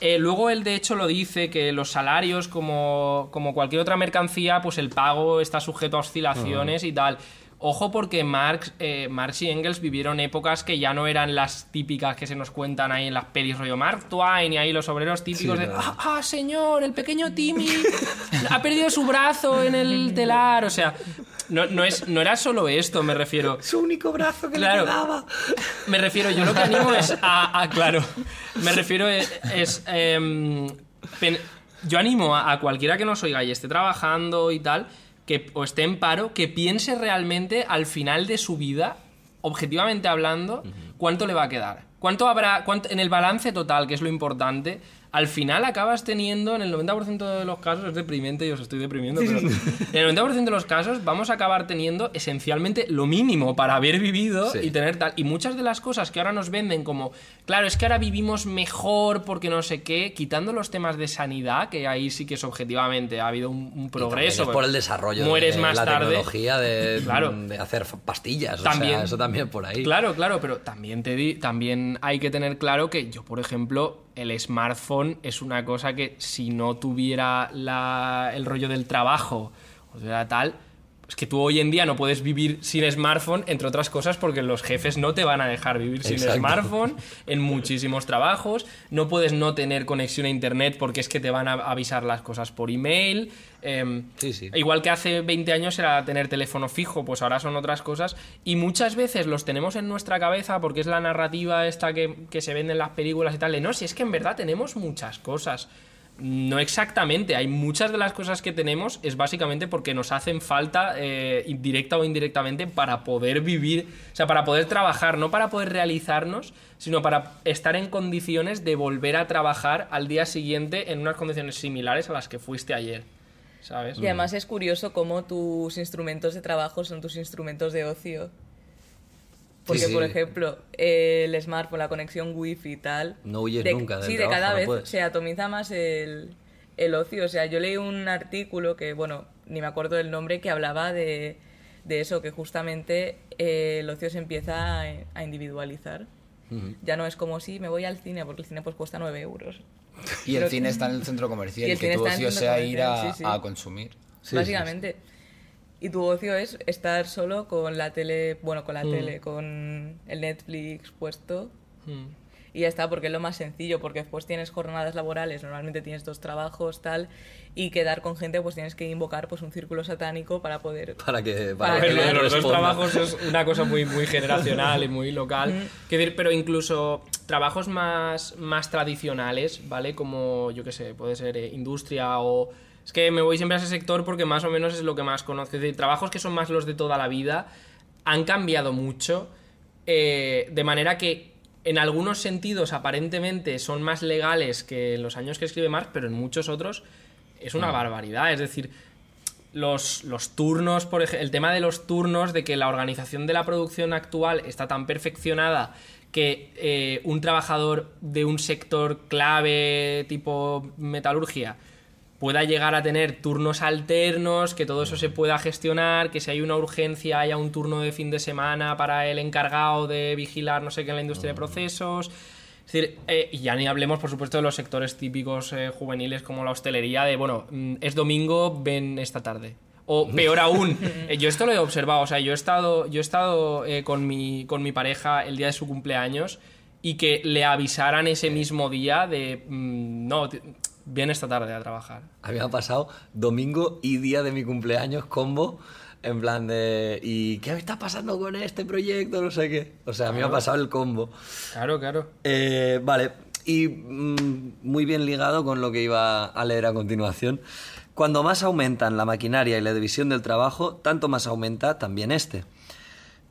eh, luego él de hecho lo dice que los salarios, como, como cualquier otra mercancía, pues el pago está sujeto a oscilaciones y tal. Ojo porque Marx, eh, Marx y Engels vivieron épocas que ya no eran las típicas que se nos cuentan ahí en las pelis rollo Mark Twain y ahí los obreros típicos Sí, de ah, ah, señor, el pequeño Timmy ha perdido su brazo en el telar. O sea, no, no, es, no era solo esto, me refiero. Su único brazo que Claro. le quedaba. Me refiero, yo lo que animo es a, a- claro, me refiero es, es, em, pen- yo animo a, a cualquiera que nos oiga y esté trabajando y tal, que o esté en paro, que piense realmente al final de su vida, objetivamente hablando, cuánto le va a quedar. ¿Cuánto habrá, cuánto- en el balance total, que es lo importante, al final acabas teniendo, en el 90% de los casos, es deprimente y os estoy deprimiendo, pero en el 90% de los casos vamos a acabar teniendo esencialmente lo mínimo para haber vivido Sí. y tener tal. Y muchas de las cosas que ahora nos venden como, claro, es que ahora vivimos mejor porque no sé qué, quitando los temas de sanidad, que ahí sí que es objetivamente, ha habido un, progreso. es por el desarrollo Mueres de más la tarde. tecnología de, Claro. de hacer pastillas. o También. sea, eso también por ahí. Claro, claro, pero también te di, también hay que tener claro que yo, por ejemplo, el smartphone es una cosa que si no tuviera la- el rollo del trabajo o sea tal, Es que tú hoy en día no puedes vivir sin smartphone, entre otras cosas, porque los jefes no te van a dejar vivir sin Exacto. smartphone en muchísimos trabajos. No puedes no tener conexión a internet porque es que te van a avisar las cosas por email. Em, Sí, sí. Igual que hace 20 años era tener teléfono fijo, pues ahora son otras cosas. Y muchas veces los tenemos en nuestra cabeza porque es la narrativa esta que, que se vende en las películas y tal. De no, si es que en verdad tenemos muchas cosas. No exactamente, hay muchas de las cosas que tenemos es básicamente porque nos hacen falta, eh, directa o indirectamente, para poder vivir, o sea, para poder trabajar, no para poder realizarnos, sino para estar en condiciones de volver a trabajar al día siguiente en unas condiciones similares a las que fuiste ayer, ¿sabes? Y además es curioso cómo tus instrumentos de trabajo son tus instrumentos de ocio. Porque, sí. por ejemplo, el smartphone, la conexión wifi y tal... No huyes nunca del Sí, de cada no vez puedes. se atomiza más el, el ocio. O sea, yo leí un artículo que, bueno, ni me acuerdo del nombre, que hablaba de, de eso, que justamente eh, el ocio se empieza a, a individualizar. Ya no es como si me voy al cine, porque el cine pues cuesta 9 euros. Y el cine está en el centro comercial Y y, el que tu ocio sea ir a, comercial, sí, sí. a consumir. Sí, básicamente. Y tu ocio es estar solo con la tele, bueno, con la Mm. tele, con el Netflix puesto Mm. y ya está, porque es lo más sencillo, porque después tienes jornadas laborales, normalmente tienes dos trabajos, tal, y quedar con gente, pues tienes que invocar pues un círculo satánico para poder... Para que, Para para que los dos trabajos es una cosa muy, muy generacional y muy local. Quiero decir, pero incluso trabajos más, más tradicionales, ¿vale? Como, yo qué sé, puede ser eh, industria o... Es que me voy siempre a ese sector porque más o menos es lo que más conozco. Es decir, trabajos que son más los de toda la vida han cambiado mucho, eh, de manera que en algunos sentidos aparentemente son más legales que en los años que escribe Marx, pero en muchos otros es una barbaridad. Es decir, los, los turnos, por ejemplo, el tema de los turnos, de que la organización de la producción actual está tan perfeccionada que eh, un trabajador de un sector clave tipo metalurgia pueda llegar a tener turnos alternos, que todo eso se pueda gestionar, que si hay una urgencia haya un turno de fin de semana para el encargado de vigilar no sé qué en la industria de procesos. Es decir, eh, y ya ni hablemos, por supuesto, de los sectores típicos eh, juveniles como la hostelería, de, bueno, mm, es domingo, ven esta tarde. O peor aún, eh, yo esto lo he observado, o sea, yo he estado, yo he estado con, mi, con mi pareja el día de su cumpleaños y que le avisaran ese mismo día de, mm, no, viene esta tarde a trabajar. A mí me ha pasado domingo y día de mi cumpleaños combo. En plan de. ¿Y qué está pasando con este proyecto? No sé qué. O sea, a mí me ha pasado el combo. Claro, claro. Eh, vale. Y mm, muy bien ligado con lo que iba a leer a continuación. Cuando más aumentan la maquinaria y la división del trabajo, tanto más aumenta también este.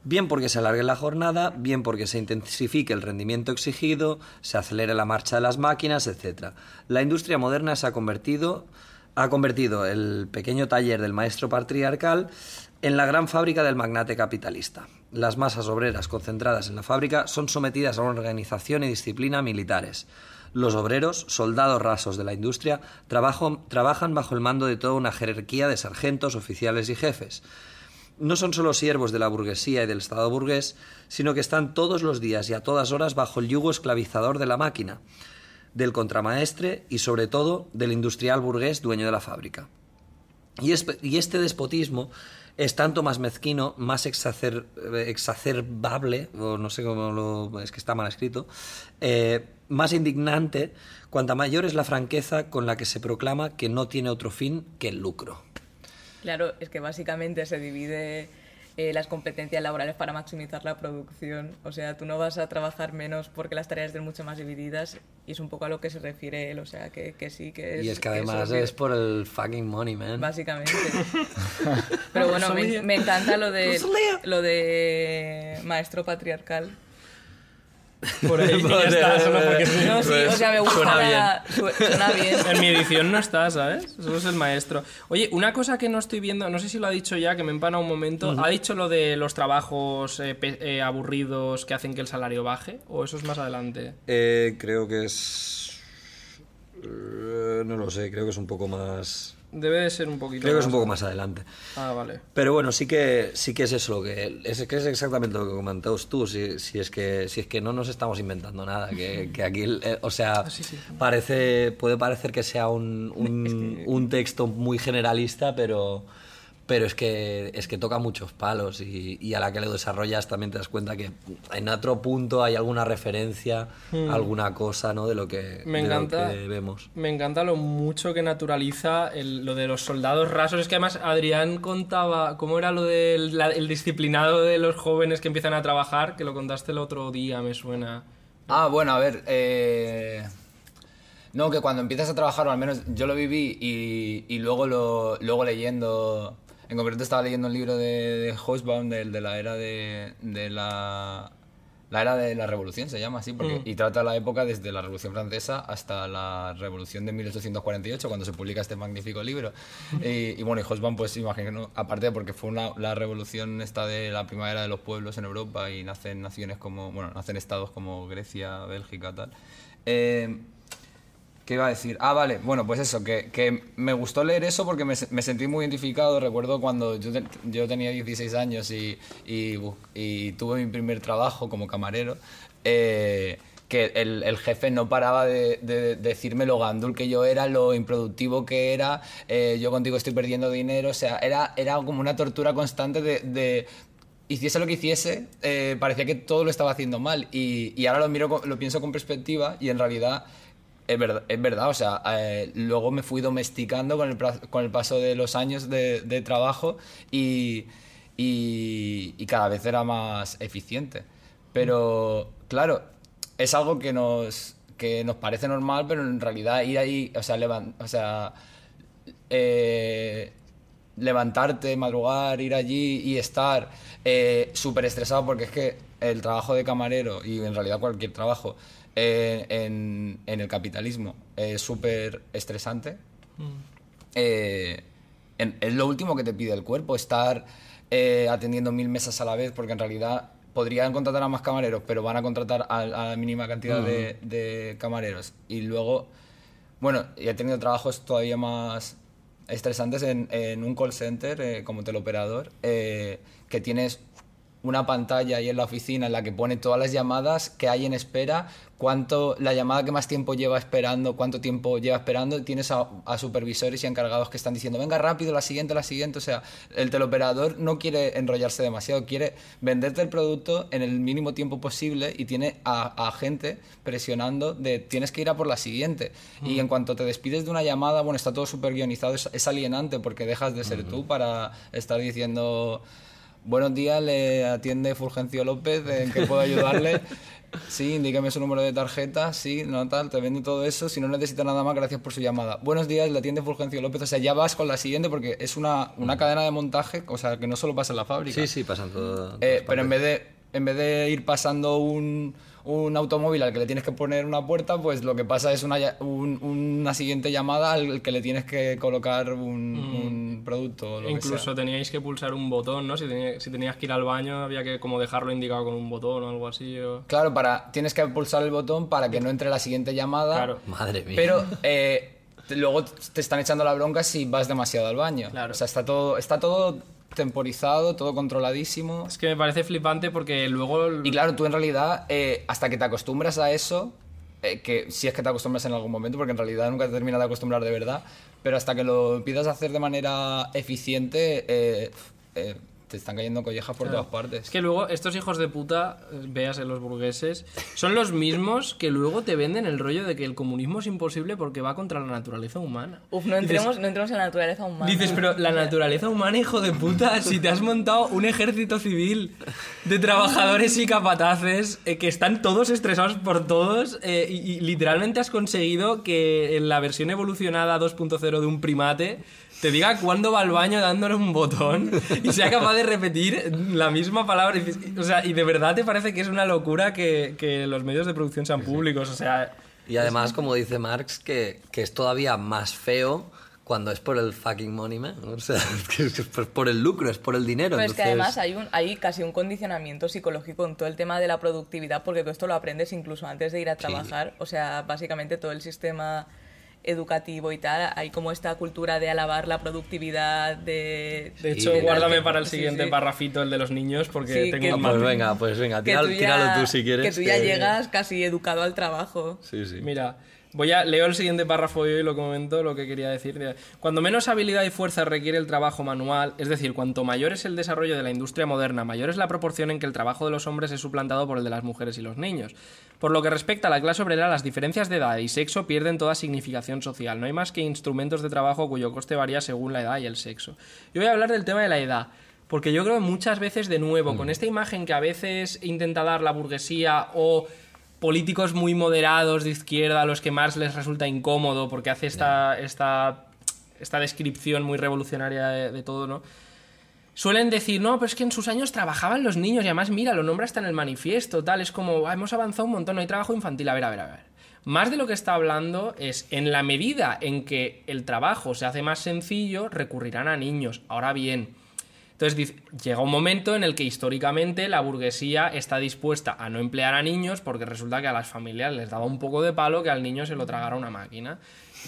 Bien porque se alargue la jornada, bien porque se intensifique el rendimiento exigido, se acelere la marcha de las máquinas, etc. La industria moderna se ha convertido, ha convertido el pequeño taller del maestro patriarcal en la gran fábrica del magnate capitalista. Las masas obreras concentradas en la fábrica son sometidas a una organización y disciplina militares. Los obreros, soldados rasos de la industria, trabajan bajo el mando de toda una jerarquía de sargentos, oficiales y jefes no son solo siervos de la burguesía y del Estado burgués, sino que están todos los días y a todas horas bajo el yugo esclavizador de la máquina, del contramaestre y sobre todo del industrial burgués dueño de la fábrica. Y, es- y este despotismo es tanto más mezquino, más exacer- exacerbable, o no sé cómo lo. es que está mal escrito, eh, más indignante, cuanta mayor es la franqueza con la que se proclama que no tiene otro fin que el lucro. Claro, es que básicamente se divide eh, las competencias laborales para maximizar la producción. O sea, tú no vas a trabajar menos porque las tareas estén mucho más divididas y es un poco a lo que se refiere él. O sea, que, que sí, que es... y es que además que- es por el fucking money, man. Básicamente. Pero bueno, me, me encanta lo de, lo de maestro patriarcal. Por ahí ya está, solo porque sí. No, sí, o sea, me gusta. Suena bien. la- su- Suena bien. En mi edición no está, ¿sabes? Solo es el maestro. Oye, una cosa que no estoy viendo, no sé si lo ha dicho ya, que me empana un momento. ¿Ha dicho lo de los trabajos eh, pe- eh, aburridos que hacen que el salario baje? ¿O eso es más adelante? Eh, creo que es. eh, no lo sé, creo que es un poco más. Debe de ser un poquito Creo que es un poco más adelante. Ah, vale. Pero bueno, sí que sí que es eso lo que es, que es exactamente lo que comentabas tú. Si, si es que si es que no nos estamos inventando nada, que, que aquí, eh, o sea, parece puede parecer que sea un, un, un texto muy generalista, pero pero es que, es que toca muchos palos y, y a la que lo desarrollas también te das cuenta que en otro punto hay alguna referencia, alguna cosa, ¿no? De lo que, Hmm. Me de lo encanta. que vemos. Me encanta lo mucho que naturaliza el- lo de los soldados rasos. Es que además Adrián contaba cómo era lo del la- el disciplinado de los jóvenes que empiezan a trabajar, que lo contaste el otro día, me suena. Ah, bueno, a ver. eh, No, que cuando empiezas a trabajar, o al menos yo lo viví y, y luego, lo, luego leyendo. En concreto estaba leyendo un libro de, de Hobsbawm, del de la era de, de la. La era de la revolución se llama así, porque, y trata la época desde la Revolución Francesa hasta la Revolución de 1848, cuando se publica este magnífico libro. Y, y bueno, y Hobsbawm, pues imagino, aparte porque fue una, la revolución esta de la primavera de los pueblos en Europa y nacen naciones como, bueno, nacen estados como Grecia, Bélgica, tal. Eh, ¿Qué iba a decir? Ah, vale, bueno, pues eso, que, que me gustó leer eso porque me, me sentí muy identificado. Recuerdo cuando yo, yo tenía 16 años y, y, tuve mi primer trabajo como camarero, eh, que el, el jefe no paraba de, de decirme lo gandul que yo era, lo improductivo que era, eh, yo contigo estoy perdiendo dinero, o sea, era, era como una tortura constante de- hiciese lo que hiciese, eh, parecía que todo lo estaba haciendo mal. Y, y ahora lo miro, lo pienso con perspectiva y en realidad es verdad, es verdad o sea, eh, luego me fui domesticando con el, con el paso de los años de, trabajo y, y, cada vez era más eficiente. Pero, claro, es algo que nos, que nos parece normal, pero en realidad ir ahí, o sea, levan- o sea eh, levantarte, madrugar, ir allí y estar eh, súper estresado porque es que el trabajo de camarero y en realidad cualquier trabajo eh, en, en el capitalismo es súper estresante. Eh, en- es lo último que te pide el cuerpo, estar eh, atendiendo mil mesas a la vez, porque en realidad podrían contratar a más camareros, pero van a contratar a, a la mínima cantidad de, de camareros. Y luego, bueno, y he tenido trabajos todavía más estresantes en, en un call center eh, como teleoperador, eh, que tienes una pantalla ahí en la oficina en la que pone todas las llamadas que hay en espera, cuánto la llamada que más tiempo lleva esperando, cuánto tiempo lleva esperando, tienes a, a supervisores y encargados que están diciendo, venga rápido, la siguiente, la siguiente, o sea, el teleoperador no quiere enrollarse demasiado, quiere venderte el producto en el mínimo tiempo posible y tiene a, a gente presionando de tienes que ir a por la siguiente. Y en cuanto te despides de una llamada, bueno, está todo súper guionizado, es, es alienante porque dejas de ser tú para estar diciendo... Buenos días, le atiende Fulgencio López, ¿en qué puedo ayudarle? Sí, indíqueme su número de tarjeta, sí, no tal, te vendo todo eso, si no necesita nada más, gracias por su llamada. Buenos días, le atiende Fulgencio López, o sea, ya vas con la siguiente porque es una, una cadena de montaje, o sea, que no solo pasa en la fábrica. Sí, sí, pasan todo. Eh, pero en vez de en vez de ir pasando un, un automóvil al que le tienes que poner una puerta, pues lo que pasa es una, un- una siguiente llamada al que le tienes que colocar un, un producto. O lo que Incluso sea. teníais que pulsar un botón, ¿no? Si, tenía- si tenías que ir al baño, había que como dejarlo indicado con un botón o algo así. o- Claro, para, tienes que pulsar el botón para que no entre la siguiente llamada. Claro. Madre mía. Pero eh, luego te están echando la bronca si vas demasiado al baño. Claro. O sea, está todo, está todo temporizado, todo controladísimo. Es que me parece flipante porque luego... Y claro, tú en realidad, eh, hasta que te acostumbras a eso, eh, que si es que te acostumbras en algún momento, porque en realidad nunca te terminas de acostumbrar de verdad, pero hasta que lo empiezas a hacer de manera eficiente, eh, eh, te están cayendo collejas por Claro. todas partes. Es que luego estos hijos de puta, eh, veas en los burgueses, son los mismos que luego te venden el rollo de que el comunismo es imposible porque va contra la naturaleza humana. Uf, no Dices- entremos, no entremos en la naturaleza humana. Dices, pero la naturaleza humana, hijo de puta, si te has montado un ejército civil de trabajadores y capataces eh, que están todos estresados por todos eh, y, y literalmente has conseguido que en la versión evolucionada 2.0 de un primate te diga cuándo va al baño dándole un botón y sea capaz de repetir la misma palabra. O sea, y de verdad te parece que es una locura que, que los medios de producción sean públicos. O sea, Y además, como dice Marx, que, que es todavía más feo cuando es por el fucking money, man. O sea, que es por- el lucro, es por el dinero. Pero es que entonces- además hay, un, hay casi un condicionamiento psicológico en todo el tema de la productividad, porque tú esto lo aprendes incluso antes de ir a trabajar. O sea, básicamente todo el sistema educativo y tal, hay como esta cultura de alabar la productividad, de... de hecho, de- guárdame para el siguiente sí. parrafito, el de los niños, porque Sí, tengo que- un pues venga, pues venga, tíralo, tú ya- tíralo tú si quieres. Que tú ya llegas casi educado al trabajo. Sí, sí. Mira, Voy a leo el siguiente párrafo y lo comento lo que quería decir. Cuando menos habilidad y fuerza requiere el trabajo manual, es decir, cuanto mayor es el desarrollo de la industria moderna, mayor es la proporción en que el trabajo de los hombres es suplantado por el de las mujeres y los niños. Por lo que respecta a la clase obrera, las diferencias de edad y sexo pierden toda significación social. No hay más que instrumentos de trabajo cuyo coste varía según la edad y el sexo. Yo voy a hablar del tema de la edad. Porque yo creo que muchas veces, de nuevo, con esta imagen que a veces intenta dar la burguesía o políticos muy moderados de izquierda a los que más les resulta incómodo porque hace esta, esta, esta descripción muy revolucionaria de, todo, ¿no? Suelen decir, no, pero es que en sus años trabajaban los niños y además, mira, lo nombra hasta en el manifiesto, tal, es como, "Ah, hemos avanzado un montón, no hay trabajo infantil, a ver, a ver, a ver. Más de lo que está hablando es, en la medida en que el trabajo se hace más sencillo, recurrirán a niños. Ahora bien, entonces llega un momento en el que históricamente la burguesía está dispuesta a no emplear a niños porque resulta que a las familias les daba un poco de palo que al niño se lo tragara una máquina.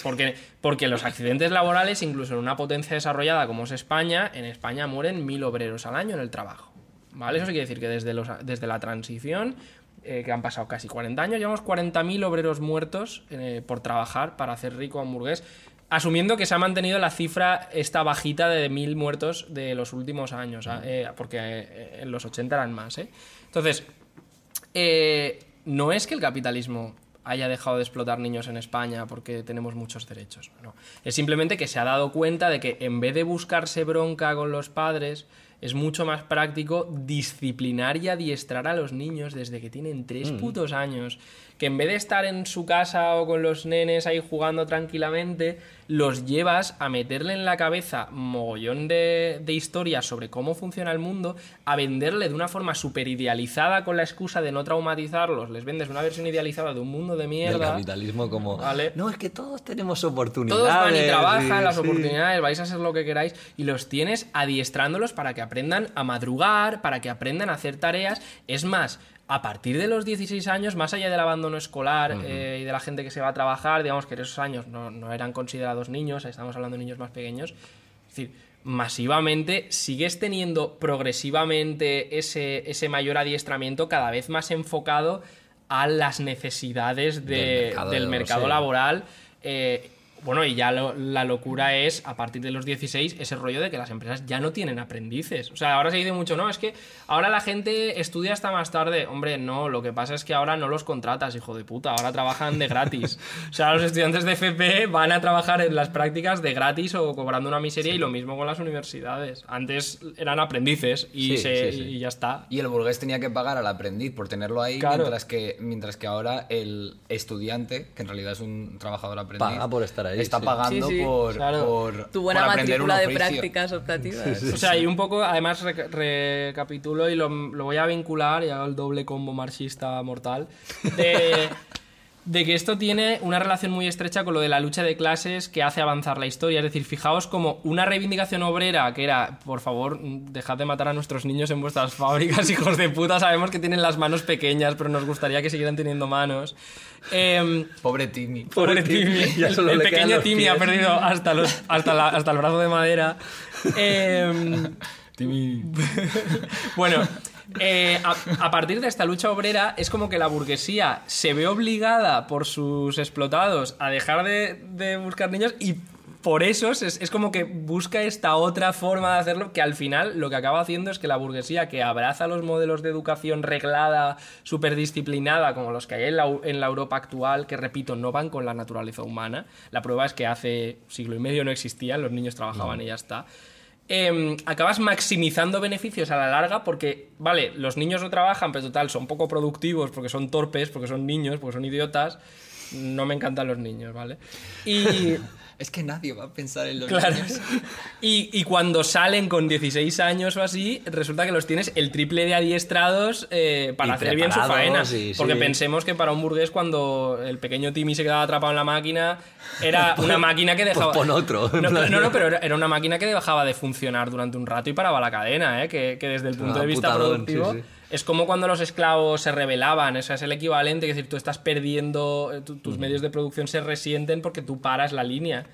Porque, porque los accidentes laborales, incluso en una potencia desarrollada como es España, en España mueren mil obreros al año en el trabajo. ¿Vale? Eso quiere decir que desde, los, desde la transición, eh, que han pasado casi 40 años, llevamos 40.000 obreros muertos eh, por trabajar para hacer rico a un burgués, asumiendo que se ha mantenido la cifra esta bajita de mil muertos de los últimos años, ah, eh, porque eh, en los 80 eran más. ¿eh? Entonces, eh, no es que el capitalismo haya dejado de explotar niños en España porque tenemos muchos derechos. No. Es simplemente que se ha dado cuenta de que en vez de buscarse bronca con los padres, es mucho más práctico disciplinar y adiestrar a los niños desde que tienen tres putos años. Que en vez de estar en su casa o con los nenes ahí jugando tranquilamente, los llevas a meterle en la cabeza mogollón de, de historias sobre cómo funciona el mundo, a venderle de una forma súper idealizada con la excusa de no traumatizarlos. Les vendes una versión idealizada de un mundo de Del mierda. capitalismo como... Vale. No, es que todos tenemos oportunidades. Todos van y trabajan, las sí. oportunidades, vais a hacer lo que queráis y los tienes adiestrándolos para que aprendan a madrugar, para que aprendan a hacer tareas. Es más, a partir de los 16 años, más allá del abandono escolar eh, y de la gente que se va a trabajar, digamos que en esos años no, no eran considerados niños, estamos hablando de niños más pequeños. Es decir, masivamente sigues teniendo progresivamente ese, ese mayor adiestramiento cada vez más enfocado a las necesidades de- Del mercado del de- mercado sí. laboral. eh, bueno, y ya lo- la locura es, a partir de los 16, ese rollo de que las empresas ya no tienen aprendices. O sea, ahora se dice mucho, no, es que ahora la gente estudia hasta más tarde. Hombre, no, lo que pasa es que ahora no los contratas, hijo de puta, ahora trabajan de gratis. o sea, los estudiantes de FP van a trabajar en las prácticas de gratis o cobrando una miseria y lo mismo con las universidades. Antes eran aprendices y, Sí, se- sí, sí. y ya está. Y el burgués tenía que pagar al aprendiz por tenerlo ahí, Claro. mientras, que, mientras que ahora el estudiante, que en realidad es un trabajador aprendiz, Paga por estar ahí, está sí. pagando Sí, sí, por, claro. por, Tu buena por aprender un matrícula de prácticas optativas. O sea, y un poco, además reca- recapitulo y lo, lo voy a vincular, y hago el doble combo marxista mortal, de, de que esto tiene una relación muy estrecha con lo de la lucha de clases que hace avanzar la historia. Es decir, fijaos como una reivindicación obrera que era, por favor, dejad de matar a nuestros niños en vuestras fábricas, hijos de puta, sabemos que tienen las manos pequeñas, pero nos gustaría que siguieran teniendo manos. Em, Pobre Timmy. Pobre Timmy. Ya El, solo el le quedan pequeño los Timmy ha perdido hasta, los, hasta, la- hasta el brazo de madera. Em, bueno, eh, a, a partir de esta lucha obrera es como que la burguesía se ve obligada por sus explotados a dejar de, de buscar niños y por eso es, es como que busca esta otra forma de hacerlo que al final lo que acaba haciendo es que la burguesía que abraza los modelos de educación reglada, súper disciplinada, como los que hay en la, en la Europa actual, que repito, no van con la naturaleza humana. La prueba es que hace siglo y medio no existían, los niños trabajaban y ya está. Em, acabas maximizando beneficios a la larga porque, vale, los niños no trabajan, pero total, son poco productivos porque son torpes, porque son niños, porque son idiotas. No me encantan los niños, ¿vale? Y... Es que nadie va a pensar en los Claro. niños. Y, y cuando salen con 16 años o así, resulta que los tienes el triple de adiestrados eh, para Y hacer bien su faena. Porque sí. pensemos que para un burgués, cuando el pequeño Timmy se quedaba atrapado en la máquina, era una máquina que Pues dejaba. pon otro. No, no, no, pero era, era una máquina que dejaba de funcionar durante un rato y paraba la cadena, ¿eh? que, que desde el punto Ah, de vista putadón, productivo. sí, sí. Es como cuando los esclavos se rebelaban, eso es el equivalente, es decir, tú estás perdiendo, eh, tu- tus medios de producción se resienten porque tú paras la línea.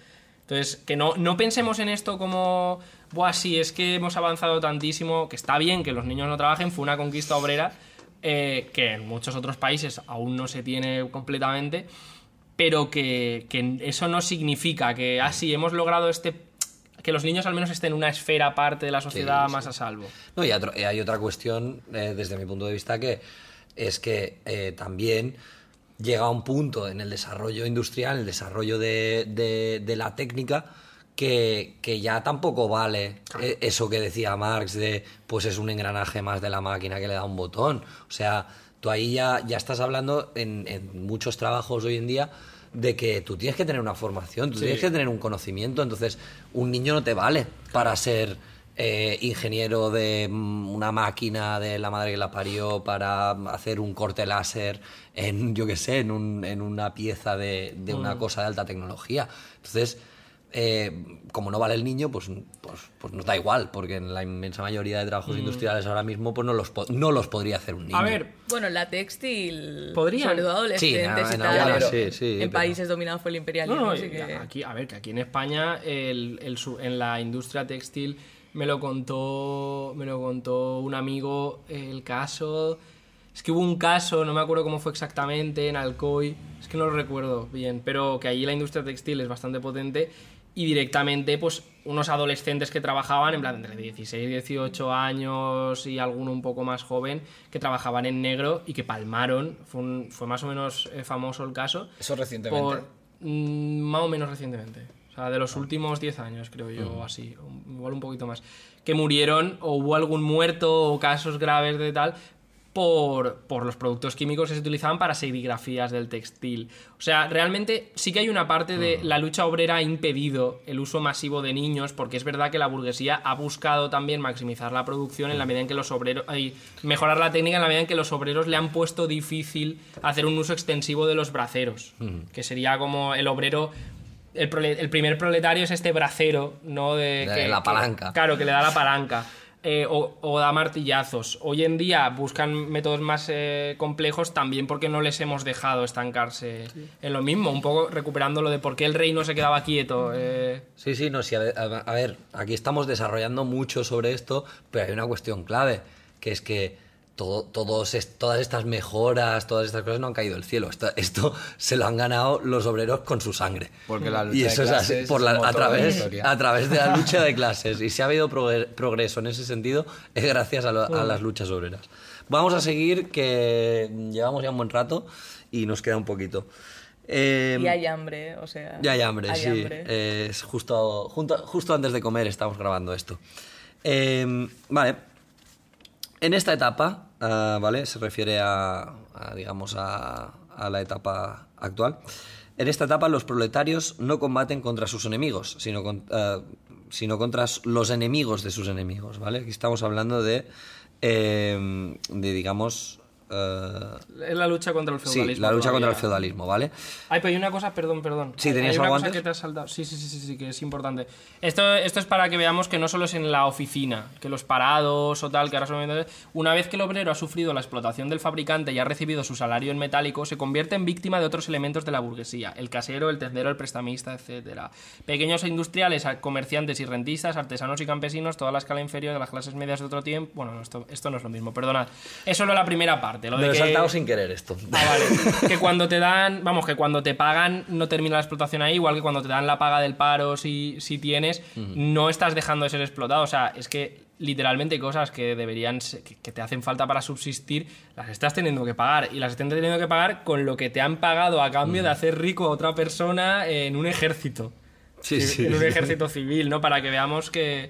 Entonces, que no, no pensemos en esto como, Buah, sí, es que hemos avanzado tantísimo, que está bien que los niños no trabajen, fue una conquista obrera eh, que en muchos otros países aún no se tiene completamente. pero que, que eso no significa que así hemos logrado este que los niños al menos estén en una esfera aparte de la sociedad Sí, más a salvo. No, y otro- y hay otra cuestión, eh, desde mi punto de vista, que es que eh, también llega a un punto en el desarrollo industrial, en el desarrollo de, de- de la técnica, que, que ya tampoco vale eh, eso que decía Marx de, pues es un engranaje más de la máquina que le da un botón. O sea, tú ahí ya, ya estás hablando en, en muchos trabajos hoy en día de que tú tienes que tener una formación, tú tienes que tener un conocimiento, entonces un niño no te vale para ser eh, ingeniero de mm, una máquina de la madre que la parió para hacer un corte láser en, yo qué sé, en, un- en una pieza de, de una cosa de alta tecnología. Entonces, eh, como no vale el niño, pues, pues, pues nos da igual, porque en la inmensa mayoría de trabajos industriales ahora mismo pues no los, no los podría hacer un niño. A ver, Bueno, la textil, Podrían. sobre todo adolescentes Sí, en- y en tal, algunas pero sí, sí, en pero- países dominados por el imperialismo, No, no, así que... aquí, a ver, que aquí en España el, en la industria textil me lo contó me lo contó un amigo el caso es que hubo un caso no me acuerdo cómo fue exactamente en Alcoy es que no lo recuerdo bien pero que allí la industria textil es bastante potente y directamente pues unos adolescentes que trabajaban en plan entre 16 y 18 años y alguno un poco más joven que trabajaban en negro y que palmaron fue, un- fue más o menos eh, famoso el caso Eso recientemente. por, mm, más o menos recientemente. O sea, de los últimos 10 años, creo yo, o así. Igual un poquito más. Que murieron, o hubo algún muerto, o casos graves de tal, por, por los productos químicos que se utilizaban para serigrafías del textil. O sea, realmente sí que hay una parte de la lucha obrera ha impedido el uso masivo de niños, porque es verdad que la burguesía ha buscado también maximizar la producción en la medida en que los obreros. mejorar la técnica en la medida en que los obreros le han puesto difícil hacer un uso extensivo de los braceros. Que sería como el obrero. El, primer proletario es este bracero, ¿no? De, De que- la que- palanca. claro, que le da la palanca. Eh, o, o da martillazos. Hoy en día buscan métodos más eh, complejos también porque no les hemos dejado estancarse en lo mismo. Un poco recuperando lo de por qué el rey no se quedaba quieto. eh. Sí, sí, no, sí, a ver, a- a ver, aquí estamos desarrollando mucho sobre esto, pero hay una cuestión clave, que es que todo, todos todas estas mejoras, todas estas cosas no han caído del cielo. Esto, esto se lo han ganado los obreros con su sangre. Porque la lucha y de eso es así, clases por es la- a, la través, historia. a través de la lucha de clases. Y si ha habido progre- progreso en ese sentido, es gracias a, lo- a las luchas obreras. Vamos a seguir, que llevamos ya un buen rato y nos queda un poquito. Eh, Y hay hambre, o sea... ya hay hambre, hay sí. hambre. Eh, es justo, junto- justo antes de comer estamos grabando esto. Eh, vale. En esta etapa, ah, ¿vale? Se refiere a, a, digamos, a, a la etapa actual. En esta etapa los proletarios no combaten contra sus enemigos, sino, con- ah, sino contra los enemigos de sus enemigos, ¿vale? Aquí estamos hablando de, eh, de digamos... ah, Es la lucha contra el feudalismo. sí, la lucha contra el feudalismo, ¿vale? Ay, pero hay una cosa, perdón, perdón. Sí, ¿tenías hay una algo cosa antes? que te has saltado. Sí, sí, sí, sí, sí, que es importante. Esto, esto es para que veamos que no solo es en la oficina, que los parados o tal, que ahora son... Una vez que el obrero ha sufrido la explotación del fabricante y ha recibido su salario en metálico, se convierte en víctima de otros elementos de la burguesía, el casero, el tendero, el prestamista, etcétera. Pequeños industriales, comerciantes y rentistas, artesanos y campesinos, toda la escala inferior de las clases medias de otro tiempo... Bueno, no, esto, esto no es lo mismo, perdonad. Es solo la primera parte. Lo Me de lo he que- saltado sin querer esto. Ah, vale. Que cuando te dan, vamos, que cuando te pagan no termina la explotación ahí, igual que cuando te dan la paga del paro si, si tienes, no estás dejando de ser explotado. O sea, es que literalmente cosas que deberían, que, que te hacen falta para subsistir, las estás teniendo que pagar. Y las estás teniendo que pagar con lo que te han pagado a cambio de hacer rico a otra persona en un ejército. Sí, sí, En un sí. ejército civil, ¿no? Para que veamos que,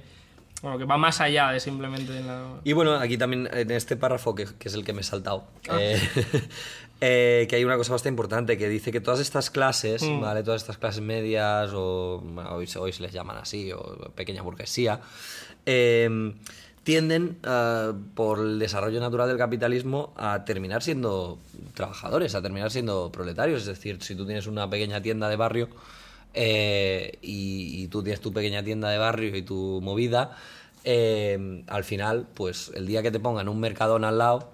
bueno, que va más allá de simplemente la... Y bueno, aquí también en este párrafo, que, que es el que me he saltado, Ah. eh, eh, que hay una cosa bastante importante que dice que todas estas clases, Mm. ¿vale? Todas estas clases medias, o hoy, se- hoy se les llaman así, o pequeña burguesía, eh, tienden, eh, por el desarrollo natural del capitalismo, a terminar siendo trabajadores, a terminar siendo proletarios. Es decir, si tú tienes una pequeña tienda de barrio, eh, y, y tú tienes tu pequeña tienda de barrio y tu movida, eh, al final, pues el día que te pongan un mercadón al lado,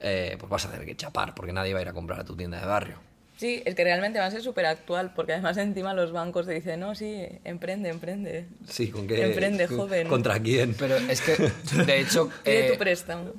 eh, pues vas a tener que chapar, porque nadie va a ir a comprar a tu tienda de barrio. Sí, es que realmente va a ser súper actual, porque además encima los bancos te dicen, no, sí, emprende, emprende. Sí, con qué. Emprende, joven. ¿Contra quién? Pero es que, de hecho, Pide eh, tu préstamo.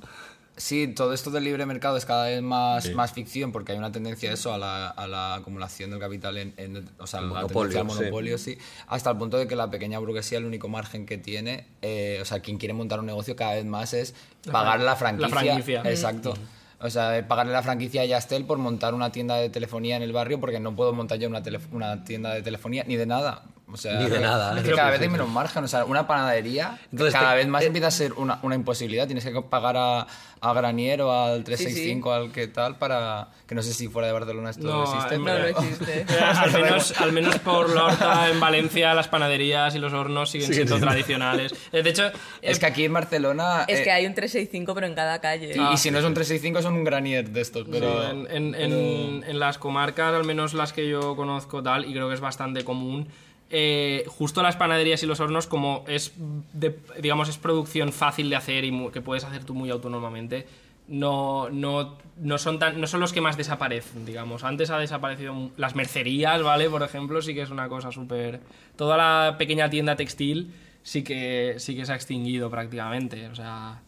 Sí, todo esto del libre mercado es cada vez más, más ficción porque hay una tendencia a eso, a la, a la acumulación del capital, en, en- o sea, El la monopolio, al sí. monopolio, sí. hasta el punto de que la pequeña burguesía, el único margen que tiene, eh, o sea, quien quiere montar un negocio cada vez más es La pagar la la franquicia. franquicia. Exacto. O sea, eh, pagarle la franquicia a Yastel por montar una tienda de telefonía en el barrio porque no puedo montar yo una, telef- una tienda de telefonía ni de nada. O sea, Ni de nada, Es ¿eh? que cada vez hay menos margen. O sea, una panadería Entonces, cada te- vez más empieza a ser una, una imposibilidad. Tienes que pagar a, a Granier o al 365, al que tal, para... Que no sé si fuera de Barcelona esto No, existe. No, no pero- existe. al, menos, al menos por la horta en Valencia las panaderías y los hornos siguen siendo tradicionales. Eh, De hecho, Es que aquí en Barcelona... Es eh, que hay un 365, pero en cada calle. y, y si no es un 365 son un Granier de estos, pero... Sí, en, en- en- en las comarcas, al menos las que yo conozco tal, y creo que es bastante común, eh, justo las panaderías y los hornos, como es, de- digamos, es producción fácil de hacer y que puedes hacer tú muy autónomamente, no, no, no, son tan, no son los que más desaparecen, digamos. Antes ha desaparecido las mercerías, ¿vale? Por ejemplo, sí que es una cosa súper... Toda la pequeña tienda textil sí que, sí que se ha extinguido prácticamente, o sea...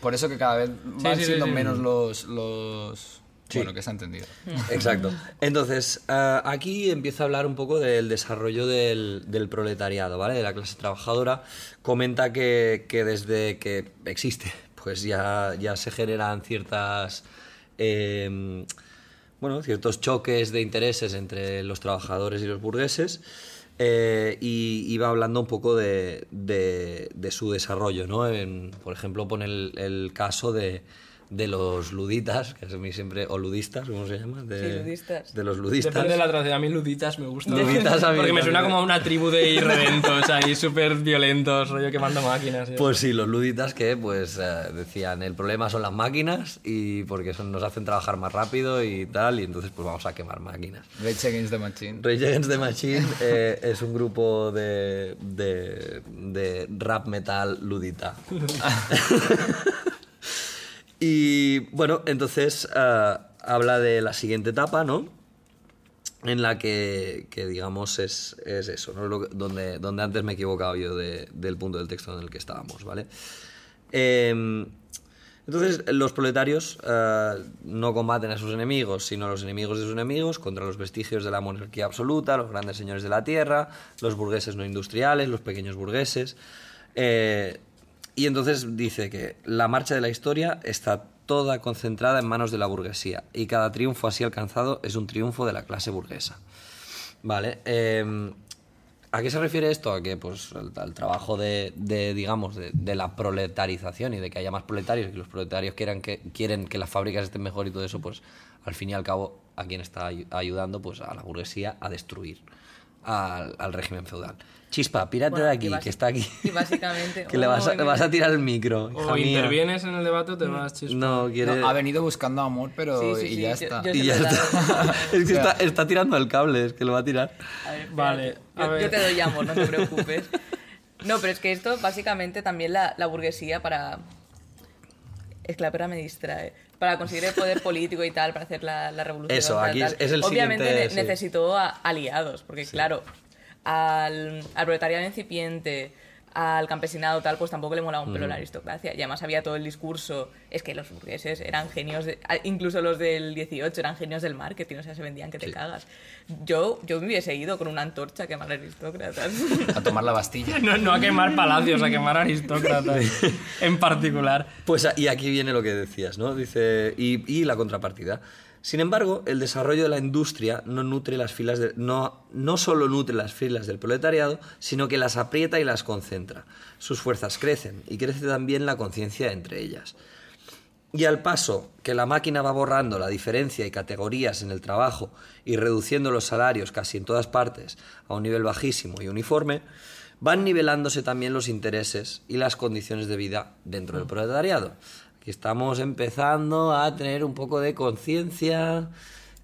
Por eso que cada vez van sí, sí, siendo sí. menos los... los... Sí. Bueno, que se ha entendido. Exacto. Entonces, ah, aquí empieza a hablar un poco del desarrollo del, del proletariado, ¿vale? De la clase trabajadora. Comenta que, que desde que existe, pues ya, ya se generan ciertas. eh, bueno, ciertos choques de intereses entre los trabajadores y los burgueses. eh, y iba hablando un poco de, de- de su desarrollo, ¿no? En- por ejemplo, pone el, el caso de, de los luditas, que es a mí siempre, o ludistas, ¿cómo se llama? De, Sí, ludistas. De los ludistas. Depende de la traducción. A mí luditas me gustan. Luditas a mí Porque me suena como a una tribu de irredentos ahí súper violentos, rollo quemando máquinas. ¿sí? Pues sí, los luditas que pues eh, decían el problema son las máquinas y porque son, nos hacen trabajar más rápido y tal y entonces pues vamos a quemar máquinas. Rage Against the Machine. Rage Against the Machine eh, es un grupo de, de, de rap metal ludita. y bueno, entonces ah, habla de la siguiente etapa, ¿no? En la que, que, digamos, es, es eso, ¿no? Donde, donde antes me he equivocado yo de- del punto del texto en el que estábamos, ¿vale? Em, entonces, los proletarios eh, no combaten a sus enemigos, sino a los enemigos de sus enemigos, contra los vestigios de la monarquía absoluta, los grandes señores de la tierra, los burgueses no industriales, los pequeños burgueses. Eh, y entonces dice que la marcha de la historia está toda concentrada en manos de la burguesía y cada triunfo así alcanzado es un triunfo de la clase burguesa. Vale. em, ¿A qué se refiere esto? A que pues al, trabajo de, digamos, de, la proletarización y de que haya más proletarios y que los proletarios quieran que, quieren que las fábricas estén mejor y todo eso, pues al fin y al cabo, ¿a quién está ayu- ayudando? Pues a la burguesía a destruir al régimen feudal. Chispa, pírate Bueno, de aquí, que está aquí. y básicamente- que le vas, a, Oh, le vas a tirar el micro. o mía. intervienes en el debate o te vas chispa. No, quiere... No, ha venido buscando amor, pero Sí, sí, y sí, ya yo- está. yo- Y ya está. la- es que está, está tirando el cable, es que lo va a tirar. A ver. Vale, a Yo, ver. yo te doy amor, no te preocupes. No, pero es que esto básicamente también la, la burguesía para... Es que la perra me distrae. Para conseguir el poder político y tal, para hacer la, la revolución. Eso, tal, aquí tal. es- el Obviamente siguiente, ne- sí. necesitó a- aliados, porque claro, al, al proletariado incipiente, al campesinado tal, pues tampoco le molaba un pelo la aristocracia. Y además había todo el discurso, es que los burgueses eran genios, de- a- incluso los del 18 eran genios del marketing, o sea, se vendían que te cagas. Yo, yo me hubiese ido con una antorcha a quemar aristócratas. A tomar la Bastilla. No, no a quemar palacios, a quemar aristócratas en particular. Pues a- y aquí viene lo que decías, ¿no? Dice, y, y la contrapartida. Sin embargo, el desarrollo de la industria no nutre las filas no, no solo nutre las filas del proletariado, sino que las aprieta y las concentra. Sus fuerzas crecen y crece también la conciencia entre ellas. Y al paso que la máquina va borrando la diferencia y categorías en el trabajo y reduciendo los salarios casi en todas partes a un nivel bajísimo y uniforme, van nivelándose también los intereses y las condiciones de vida dentro del proletariado. Estamos empezando a tener un poco de conciencia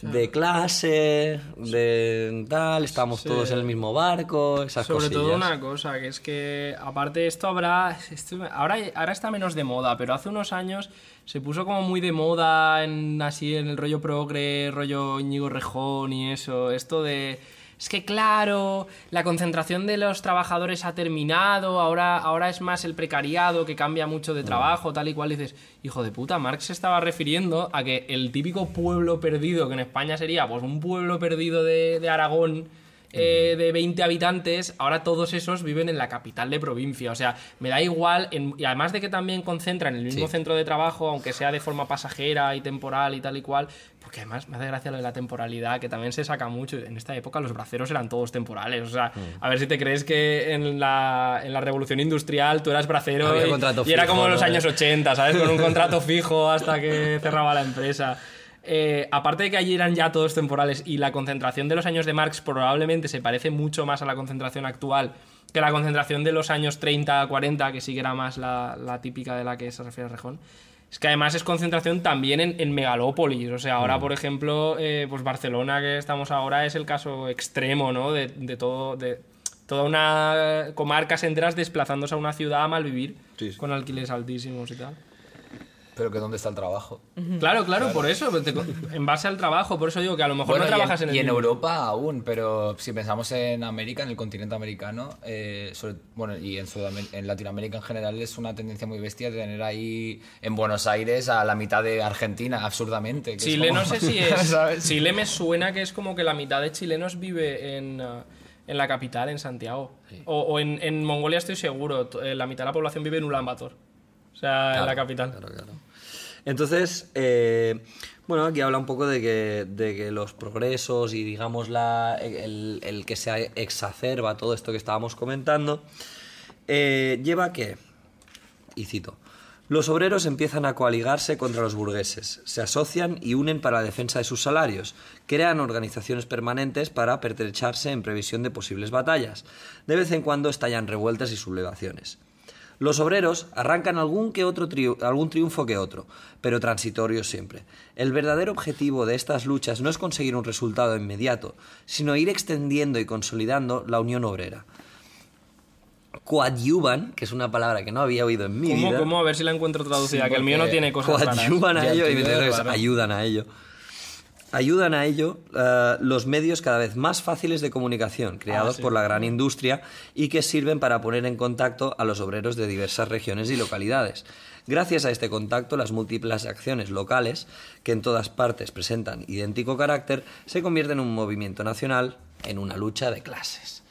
de clase, de tal, estamos Sí. todos en el mismo barco, esas Sobre todo una cosa, que es que aparte esto habrá... esto- ahora, ahora está menos de moda, pero hace unos años se puso como muy de moda en, así en el rollo progre, rollo Íñigo Rejón y eso, esto de es que claro, la concentración de los trabajadores ha terminado, ahora, ahora es más el precariado que cambia mucho de trabajo, tal y cual. Y dices, hijo de puta, Marx se estaba refiriendo a que el típico pueblo perdido, que en España sería pues un pueblo perdido de, de Aragón, eh, de 20 habitantes, ahora todos esos viven en la capital de provincia. O sea, me da igual, en- y además de que también concentran en el mismo Sí. centro de trabajo, aunque sea de forma pasajera y temporal y tal y cual, porque además me hace gracia lo de la temporalidad, que también se saca mucho. En esta época los braceros eran todos temporales. O sea, Mm. a ver si te crees que en la, en la revolución industrial tú eras bracero Había y, era como en los años 80, ¿sabes? Con un contrato fijo hasta que cerraba la empresa. Eh, aparte de que allí eran ya todos temporales y la concentración de los años de Marx probablemente se parece mucho más a la concentración actual que la concentración de los años 30, 40, que sí que era más la, la típica de la que se refiere Rejón. Es que además es concentración también en, en megalópolis. O sea, ahora, por ejemplo, eh, pues Barcelona, que estamos ahora, es el caso extremo, ¿no? De, de todo. De, toda una comarcas enteras desplazándose a una ciudad a malvivir Sí, sí. con alquileres altísimos y tal. Pero que dónde está el trabajo. Claro, claro, por eso, te- en base al trabajo, por eso digo que a lo mejor Bueno, no y en- trabajas en, el y en. Europa aún, pero si pensamos en América, en el continente americano, eh, sobre- bueno, y en, en Latinoamérica en general es una tendencia muy bestia de tener ahí en Buenos Aires a la mitad de Argentina, absurdamente. Chile como- no sé si es. ¿sabes? Chile me suena que es como que la mitad de chilenos vive en, ah, en la capital, en Santiago. O, o en, en Mongolia estoy seguro, eh, la mitad de la población vive en Ulan Bator. O sea, en la capital. Claro, claro. Entonces, eh, bueno, aquí habla un poco de que, de que los progresos y, digamos, la, el, el que se exacerba todo esto que estábamos comentando, eh, lleva a que, y cito, los obreros empiezan a coaligarse contra los burgueses, se asocian y unen para la defensa de sus salarios, crean organizaciones permanentes para pertrecharse en previsión de posibles batallas. De vez en cuando estallan revueltas y sublevaciones. Los obreros arrancan algún, que otro triu- algún triunfo que otro, pero transitorio siempre. El verdadero objetivo de estas luchas no es conseguir un resultado inmediato, sino ir extendiendo y consolidando la unión obrera. Coadyuvan, que es una palabra que no había oído en mi ¿Cómo, vida. cómo? A ver si la encuentro traducida, Sí, que el mío no tiene cosas raras. coadyuvan a Ya, ello el y me que ayudan a ello. Ayudan a ello eh, los medios cada vez más fáciles de comunicación creados Ah, sí. por la gran industria y que sirven para poner en contacto a los obreros de diversas regiones y localidades. Gracias a este contacto, las múltiples acciones locales, que en todas partes presentan idéntico carácter, se convierten en un movimiento nacional, en una lucha de clases.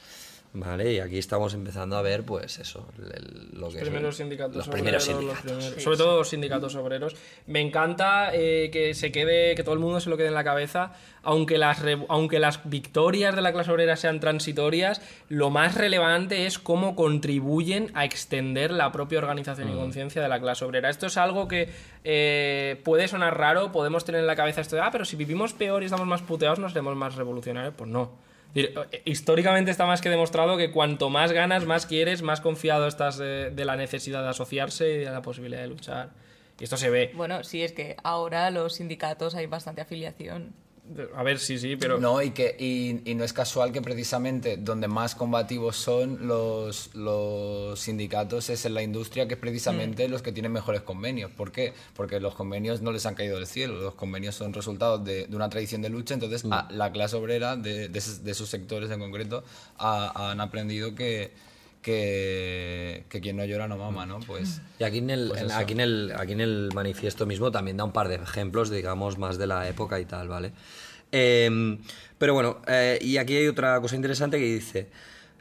Vale, y aquí estamos empezando a ver, pues eso, el- el- lo que Los primeros sindicatos los obreros, primeros los sindicatos. primeros- sobre todo los sindicatos obreros. Me encanta eh, que se quede, que todo el mundo se lo quede en la cabeza, aunque las, re- aunque las victorias de la clase obrera sean transitorias, lo más relevante es cómo contribuyen a extender la propia organización y conciencia de la clase obrera. Esto es algo que eh, puede sonar raro, podemos tener en la cabeza esto de, ah, pero si vivimos peor y estamos más puteados, nos seremos más revolucionarios. Pues no. Eh, Históricamente está más que demostrado que cuanto más ganas, más quieres, más confiado estás de, de la necesidad de asociarse y de la posibilidad de luchar. Y esto se ve. Bueno, sí, es que ahora los sindicatos hay bastante afiliación. A ver, sí, sí, pero... No, y, que, y, y no es casual que precisamente donde más combativos son los, los sindicatos es en la industria, que es Mm. precisamente los que tienen mejores convenios. ¿Por qué? Porque los convenios no les han caído del cielo, los convenios son resultados de, de una tradición de lucha, entonces a- la clase obrera de, de, esos, de esos sectores en concreto ha- han aprendido que, que, que quien no llora no mama, ¿no? Pues... Y aquí en, el, Pues en- aquí, en el, aquí en el manifiesto mismo también da un par de ejemplos, digamos, más de la época y tal, ¿vale? Eh, pero bueno, eh, y aquí hay otra cosa interesante que dice,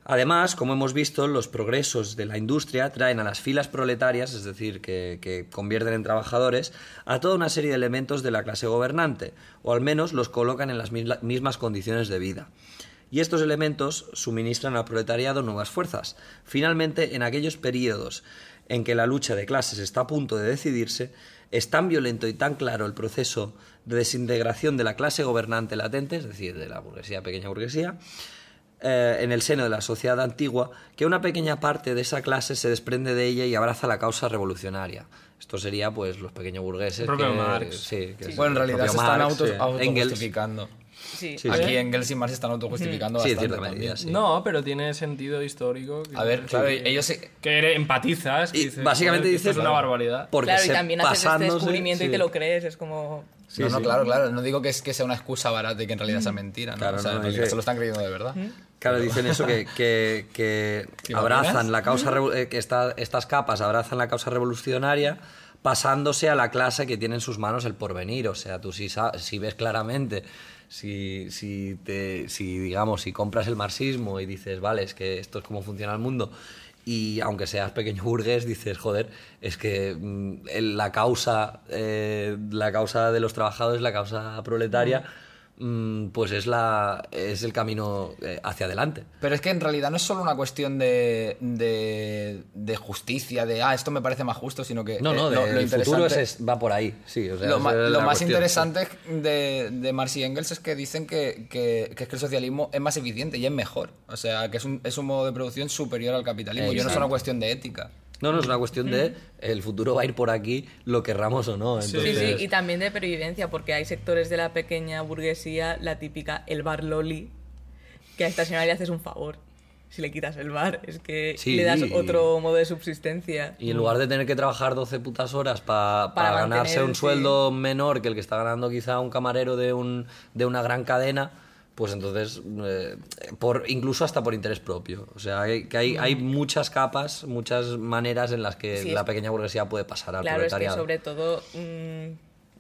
además, como hemos visto, los progresos de la industria traen a las filas proletarias, es decir, que, que convierten en trabajadores, a toda una serie de elementos de la clase gobernante, o al menos los colocan en las mismas condiciones de vida. Y estos elementos suministran al proletariado nuevas fuerzas. Finalmente, en aquellos periodos en que la lucha de clases está a punto de decidirse, es tan violento y tan claro el proceso de desintegración de la clase gobernante latente, es decir, de la burguesía, pequeña burguesía, eh, en el seno de la sociedad antigua, que una pequeña parte de esa clase se desprende de ella y abraza la causa revolucionaria. Esto sería, pues, los pequeños burgueses. El propio que- Marx. sí, que Bueno, en realidad se están Marx, autos, sí, Engels. autojustificando. Sí. Sí, Aquí sí. Engels y Marx están autojustificando Sí, bastante cierta también. medida, sí. No, pero tiene sentido histórico. que- A ver, claro, que- ellos se- Que eres- empatizas. que Y dices, básicamente "Joder, que esto dices, Es una barbaridad. Porque claro, y también haces este descubrimiento y sí. te lo crees, es como... Sí, no, no, sí. claro, claro. No digo que, es, que sea una excusa barata y que en realidad sea mentira, ¿no? Claro, o sea, no, en realidad se lo están creyendo de verdad. Claro, dicen eso, que, que- que ¿Te abrazan la causa, eh, que esta- estas capas abrazan la causa revolucionaria pasándose a la clase que tiene en sus manos el porvenir. O sea, tú si, sa- si ves claramente, si, si, te, si, digamos, si compras el marxismo y dices, vale, es que esto es cómo funciona el mundo, y aunque seas pequeño burgués, dices, joder, es que mm, la causa, eh, la causa de los trabajadores, la causa proletaria, pues es, la, es el camino eh, hacia adelante. Pero es que en realidad no es solo una cuestión de, de, de justicia, de, ah, esto me parece más justo, sino que... No, no, eh, de- lo- lo el futuro es, va por ahí, sí. o sea, lo, ma- lo más cuestión. interesante de, de Marx y Engels es que dicen que, que- que es que el socialismo es más eficiente y es mejor. O sea, que es un, es un modo de producción superior al capitalismo. Y no es Exacto. una cuestión de ética. No, no, es una cuestión de el futuro va a ir por aquí, lo querramos o no. Sí, Entonces, sí, y también de previvencia, porque hay sectores de la pequeña burguesía, la típica, el bar loli, que a esta señora le haces un favor. Si le quitas el bar, es que Sí. le das otro modo de subsistencia. Y en lugar de tener que trabajar 12 putas horas pa- Para para ganarse mantener, un sí. sueldo menor que el que está ganando quizá un camarero de, un, de una gran cadena, pues entonces, eh, por, incluso hasta por interés propio. O sea, hay, que hay, hay muchas capas, muchas maneras en las que Sí, la es- pequeña burguesía puede pasar al Claro, es que proletariado. sobre todo mm,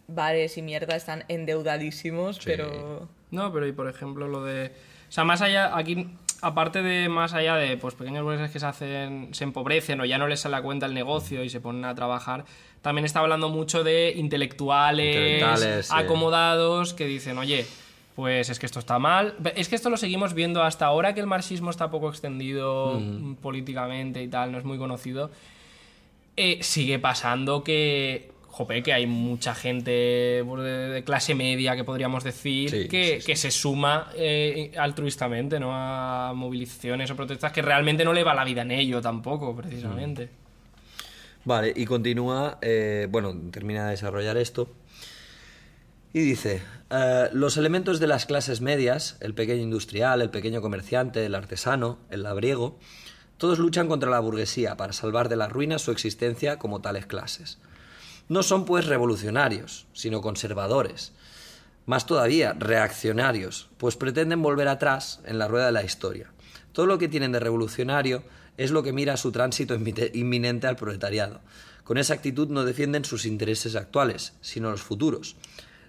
bares y mierda están endeudadísimos, pero... No, pero y por ejemplo lo de... O sea, más allá, aquí, aparte de más allá de pues pequeños burgueses que se hacen, se empobrecen o ya no les sale a cuenta el negocio y se ponen a trabajar, también está hablando mucho de intelectuales, Intelectuales, sí. acomodados, que dicen, oye, pues es que esto está mal. Es que esto lo seguimos viendo hasta ahora que el marxismo está poco extendido mm, políticamente y tal, no es muy conocido. Eh, sigue pasando que, jope, que hay mucha gente pues, de, de clase media, que podríamos decir, Sí, que, sí, sí. que se suma eh, altruistamente ¿no? a movilizaciones o protestas que realmente no le va la vida en ello tampoco, precisamente. Vale, y continúa, eh, bueno, termina de desarrollar esto. Y dice, eh, los elementos de las clases medias, el pequeño industrial, el pequeño comerciante, el artesano, el labriego, todos luchan contra la burguesía para salvar de la ruina su existencia como tales clases. No son pues revolucionarios, sino conservadores. Más todavía, reaccionarios, pues pretenden volver atrás en la rueda de la historia. Todo lo que tienen de revolucionario es lo que mira su tránsito inminente al proletariado. Con esa actitud no defienden sus intereses actuales, sino los futuros.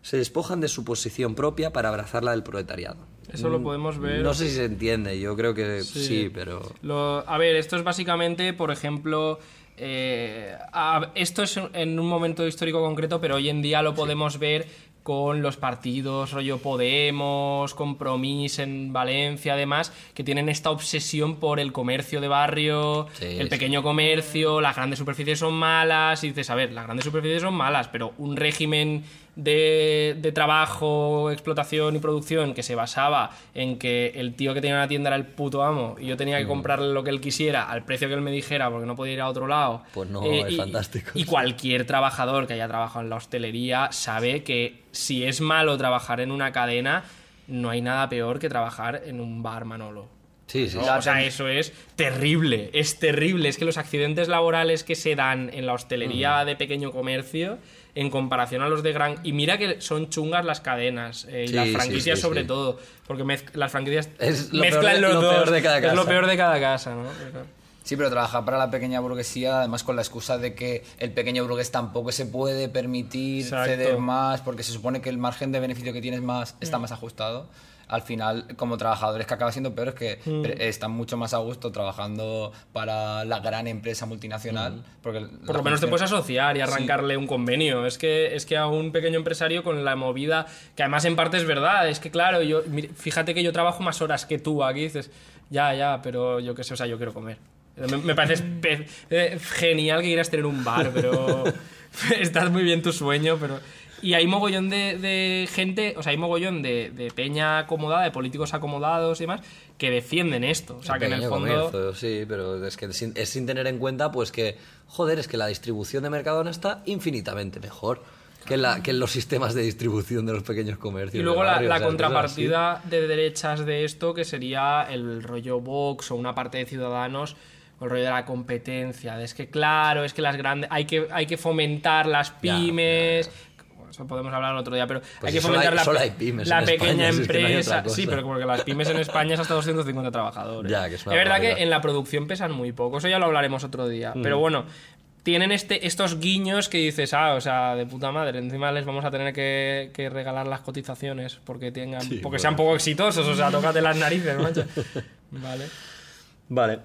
Se despojan de su posición propia para abrazar la del proletariado. Eso lo podemos ver. No sé si se entiende, yo creo que sí, pero... Lo- a ver, esto es básicamente, por ejemplo, eh, a- esto es en un momento histórico concreto, pero hoy en día lo podemos ver con los partidos, rollo Podemos, Compromís en Valencia, además, que tienen esta obsesión por el comercio de barrio, Sí, el sí. pequeño comercio, las grandes superficies son malas, y dices, a ver, las grandes superficies son malas, pero un régimen de, de trabajo, explotación y producción que se basaba en que el tío que tenía una tienda era el puto amo y yo tenía Mm. que comprarle lo que él quisiera al precio que él me dijera porque no podía ir a otro lado. Eh, Pues no, es y- fantástico. Y cualquier trabajador que haya trabajado en la hostelería sabe que si es malo trabajar en una cadena, no hay nada peor que trabajar en un bar Manolo. Sí, sí, ¿no? sí. O sea, eso es terrible, es terrible. Es que los accidentes laborales que se dan en la hostelería de pequeño comercio, en comparación a los de gran... Y mira que son chungas las cadenas, eh, y Sí, las franquicias sí, sobre todo, porque las franquicias Es lo mezclan peor de- los lo dos. peor de cada Es lo casa. peor de cada casa, ¿no? Pero- Sí, pero trabajar para la pequeña burguesía, además con la excusa de que el pequeño burgués tampoco se puede permitir Exacto. ceder más, porque se supone que el margen de beneficio que tienes más está más ajustado. Al final, como trabajadores, que acaba siendo peor es que pre- están mucho más a gusto trabajando para la gran empresa multinacional. Porque Por lo menos te puedes asociar y arrancarle un convenio. Es que, es que a un pequeño empresario con la movida, que además en parte es verdad, es que claro, yo fíjate que yo trabajo más horas que tú aquí, dices, ya, ya, pero yo qué sé, o sea, yo quiero comer. Me, me parece eh, genial que quieras tener un bar, pero estás muy bien tu sueño, pero... Y hay mogollón de, de gente, o sea, hay mogollón de, de peña acomodada, de políticos acomodados y demás, que defienden esto. O sea, que en el fondo... comercio, sí, pero es que sin, es sin tener en cuenta, pues que, joder, es que la distribución de Mercadona está infinitamente mejor. que en, la- que los sistemas de distribución de los pequeños comercios. Y luego la, barrio, la o sea, cosas contrapartida de derechas de esto, que sería el rollo Vox o una parte de Ciudadanos, el rollo de la competencia. de es que, claro, es que las grandes. Hay que, hay que fomentar las Ya, pymes. Eso podemos hablar otro día, pero Pues hay que fomentar hay- la, solo hay pymes la en pequeña España, si es que no hay empresa. sí, pero porque las pymes en España es hasta 250 trabajadores. Ya, que es verdad que en la producción pesan muy poco, eso ya lo hablaremos otro día. Mm. Pero bueno, tienen este, estos guiños que dices, ah, o sea, de puta madre, encima les vamos a tener que, que regalar las cotizaciones porque tengan Sí, porque bueno. sean poco exitosos, o sea, tócate las narices, macho. Vale. Vale.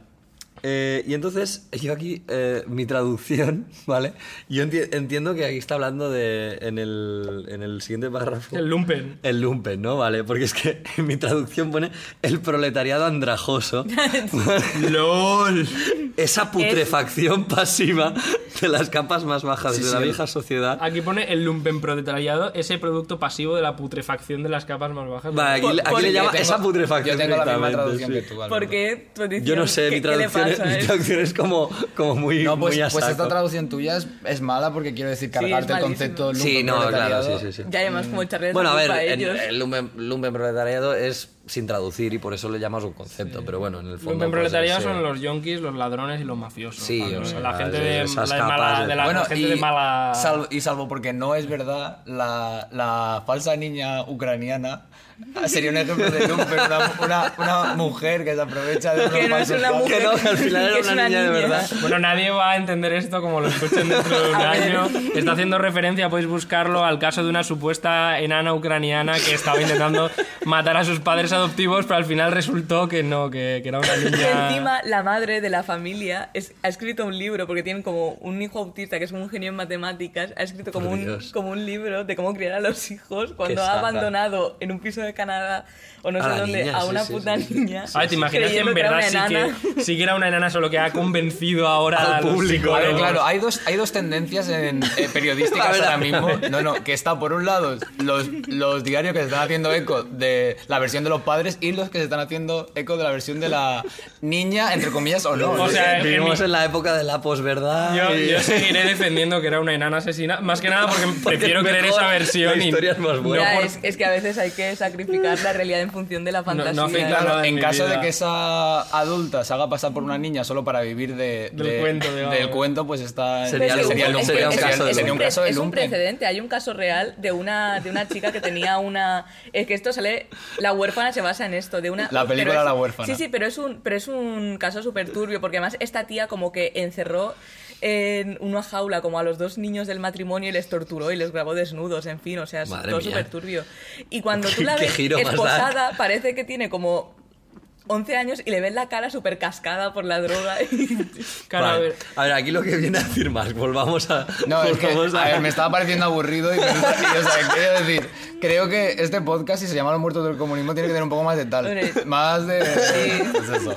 Eh, y entonces, yo aquí, eh, mi traducción, ¿vale? Yo enti- entiendo que aquí está hablando de, en el, en el siguiente párrafo, El lumpen. el lumpen, ¿no? Vale, porque es que en mi traducción pone el proletariado andrajoso. LOL. Esa putrefacción pasiva de las capas más bajas Sí, de sí, la vieja sociedad. Aquí pone el lumpen proletariado, ese producto pasivo de la putrefacción de las capas más bajas. Vale, aquí, Por- le- aquí porque le llama tengo- esa putrefacción. Yo tengo la misma traducción sí. que tú, Alberto. ¿Por qué tu edición? Yo no sé, ¿Qué- mi qué le traducción, es, pasa? mi Es- traducción es como, como muy, No, pues, muy a pues esta traducción tuya es, es mala porque quiero decir es cargarte el concepto Sí, lumpen no, claro, sí, sí, sí. Ya además como echarle Bueno, a la ver, a ellos. el lumpen, lumpen proletariado es sin traducir y por eso le llamas un concepto, pero bueno, en el fondo... Lumpen pues, proletariado es, son los yonkis, los ladrones y los mafiosos. Sí, o sea, la gente de, mala, de- de la Bueno, gente y, de mala. salvo, y salvo porque no es verdad, la, la falsa niña ucraniana sería un ejemplo de lumpen, una, una, una mujer que se aprovecha de Que no es una mujer, Que no, al final era una niña de verdad. Bueno, nadie va a entender esto como lo escuchen dentro de un año. Está haciendo referencia, podéis buscarlo, al caso de una supuesta enana ucraniana que estaba intentando matar a sus padres adoptivos, pero al final resultó que no, que, que era una Y niña. encima la madre de la familia es- ha escrito un libro porque tienen como un hijo autista que es un genio en matemáticas ha escrito como Por un, Dios. como un libro de cómo criar a los hijos cuando Qué ha abandonado en un piso de Canadá o no A sé dónde niña, a sí, una sí, puta sí, sí. niña A ver, ¿te imaginas que en verdad sí que, sí que era una enana, solo que ha convencido ahora Al público, psicólogos? claro, hay dos, hay dos tendencias en, eh, periodísticas ahora mismo. No, no, que está por un lado los, los diarios que se están haciendo eco de la versión de los padres y los que se están haciendo eco de la versión de la niña, entre comillas, o no. O sea, Vivimos en la época de la posverdad. Yo, y- yo seguiré defendiendo que era una enana asesina, más que nada porque, Porque prefiero creer esa versión. la y historia es más no buena. Ya, por- es, es que a veces hay que sacrificar la realidad en función de la fantasía no afecta Claro, en caso vida. de que esa adulta se haga pasar por una niña solo para vivir de, Del de- cuento, digamos. del cuento, pues está Sería un caso de es sería un pre- caso de es un lumpen. precedente. Hay un caso real de una, de una chica que tenía una. Es que esto sale. La huérfana se basa en esto. De una, La película es- La huérfana. Sí, sí, pero es un, pero es un caso súper turbio. Porque además esta tía, como que encerró en una jaula como a los dos niños del matrimonio y les torturó y les grabó desnudos. En fin, o sea, es Madre todo súper turbio. Y cuando tú ¿Qué- la ves esposada, parece que tiene como. 11 años y le ves la cara súper cascada por la droga. Claro, a Vale. ver, A ver, aquí lo que viene a decir más, volvamos a. No, es que, volvamos a ver, me estaba pareciendo aburrido y, y, o sea, quiero decir, creo que este podcast, si se llama Los Muertos del Comunismo, tiene que tener un poco más de tal. Más de... Sí. Pues eso.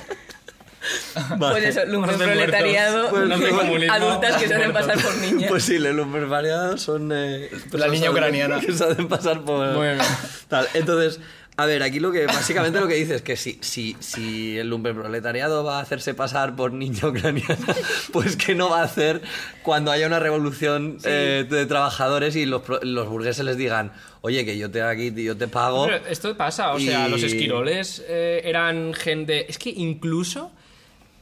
Vale. Pues eso, lumpen proletariado. Pues adultas que se hacen pasar por niñas. Pues sí, los lumpen variados son. eh, personas niña ucraniana. Que se hacen pasar por. Bueno. Tal. Entonces, a ver, aquí lo que. Básicamente lo que dice es que si, si, si el lumpen proletariado va a hacerse pasar por niña ucraniana, pues que no va a hacer cuando haya una revolución eh, de trabajadores y los, los burgueses les digan, oye, que yo te aquí, yo te pago. Pero esto pasa, o sea, Y- los esquiroles eh, eran gente. Es que incluso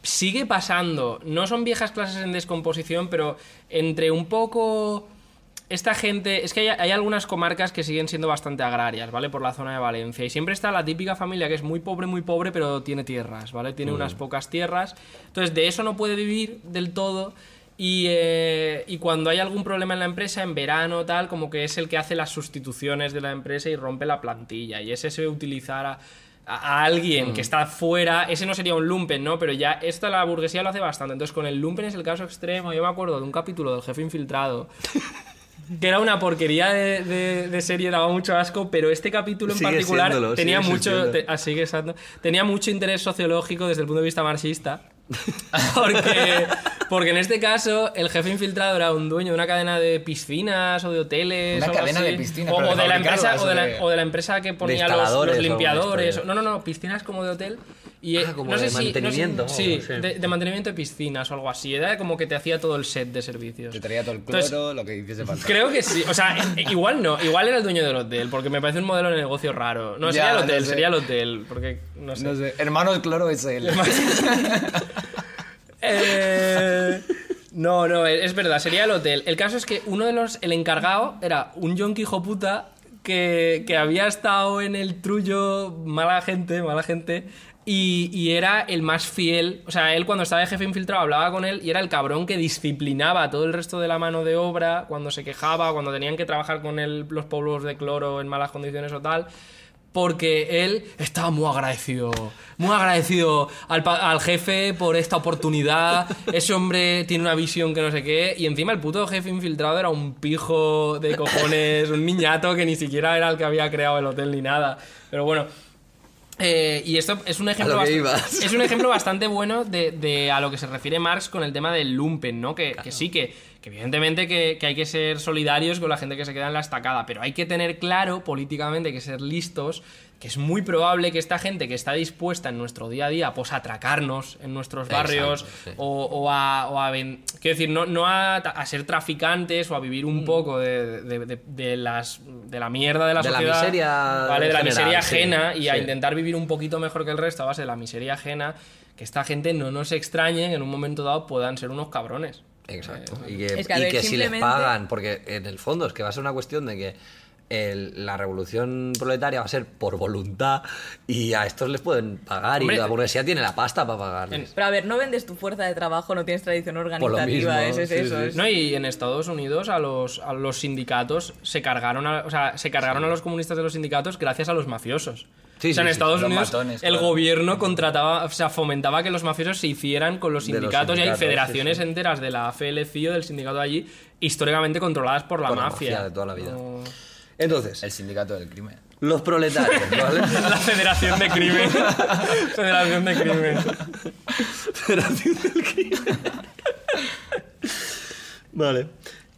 sigue pasando. No son viejas clases en descomposición, pero entre un poco. Esta gente. Es que hay, hay algunas comarcas que siguen siendo bastante agrarias, ¿vale? Por la zona de Valencia. Y siempre está la típica familia que es muy pobre, muy pobre, pero tiene tierras, ¿vale? Tiene unas pocas tierras. Entonces, de eso no puede vivir del todo. Y, eh, y cuando hay algún problema en la empresa, en verano tal, como que es el que hace las sustituciones de la empresa y rompe la plantilla. Y es ese utilizar a, a- a alguien que está fuera, ese no sería un lumpen, ¿no? Pero ya esto la burguesía lo hace bastante. Entonces con el lumpen es el caso extremo. Yo me acuerdo de un capítulo del jefe infiltrado. Que era una porquería de, de- de serie, daba mucho asco, pero este capítulo en Sigue particular siéndolo, tenía sigue mucho, te- que exacto, tenía mucho interés sociológico desde el punto de vista marxista. Porque, porque en este caso el jefe infiltrado era un dueño de una cadena de piscinas o de hoteles. Una o cadena así. de piscinas, O, de la empresa, o, de la, de- empresa que ponía los, los limpiadores. No, no, no, piscinas como de hotel. Y, eh, Ah, como no sé de si- no sé- mantenimiento, sí, sí. De, de mantenimiento de piscinas o algo así. Era como que te hacía todo el set de servicios. Te traía todo el cloro, Entonces, lo que hiciese falta. Creo que sí. O sea, eh, igual no. Igual era el dueño del hotel, porque me parece un modelo de negocio raro. No, Ya, sería el no hotel, sé. sería el hotel. Porque, no sé. No sé, hermanos cloro es él. Eh, no, no, es verdad, sería el hotel. El caso es que uno de los. El encargado era un yonki hijo puta que, que había estado en el trullo, mala gente, mala gente. Y, y era el más fiel. O sea, él cuando estaba de jefe infiltrado hablaba con él y era el cabrón que disciplinaba a todo el resto de la mano de obra cuando se quejaba, cuando tenían que trabajar con él, los pueblos de cloro en malas condiciones o tal porque él estaba muy agradecido, muy agradecido al, al jefe por esta oportunidad. Ese hombre tiene una visión que no sé qué. Y encima el puto jefe infiltrado era un pijo de cojones, un niñato que ni siquiera era el que había creado el hotel ni nada. Pero bueno. Eh, y esto es un ejemplo, lo que bast- ibas. es un ejemplo bastante bueno de, de a lo que se refiere Marx con el tema del lumpen, ¿no? Que, que sí, que, que evidentemente que, que hay que ser solidarios con la gente que se queda en la estacada, pero hay que tener claro políticamente, hay que ser listos, que es muy probable que esta gente que está dispuesta en nuestro día a día pues a atracarnos en nuestros barrios Exacto, sí. o, o a, o a ven- quiero decir, no, no a, a ser traficantes o a vivir Mm. un poco de, de- de- de las, de la mierda de la De la sociedad. miseria ¿vale? De la general, miseria sí, ajena y a sí. intentar vivir un poquito mejor que el resto a base de la miseria ajena, que esta gente no nos extrañe que en un momento dado puedan ser unos cabrones. Exacto. Eh, Y que, Es que, a y ver, que si les pagan, porque en el fondo es que va a ser una cuestión de que el- la revolución proletaria va a ser por voluntad y a estos les pueden pagar Hombre, y la burguesía tiene la pasta para pagarles. Pero a ver, no vendes tu fuerza de trabajo, no tienes tradición lo organizativa, mismo, es sí, eso. sí. es- No, y en Estados Unidos a los, a los sindicatos se cargaron a, o sea, se cargaron a los comunistas de los sindicatos gracias a los mafiosos. Sí, o sea, sí, en Estados Unidos matones, el claro. gobierno contrataba, o sea, fomentaba que los mafiosos se hicieran con los sindicatos, y hay federaciones sí, sí. enteras de la FLCIO del sindicato de allí históricamente controladas por la Por la mafia. mafia de toda la vida. No- Entonces, El sindicato del crimen. los proletarios, ¿vale? La Federación de Crimen. Federación de Crimen. Federación del Crimen. Vale.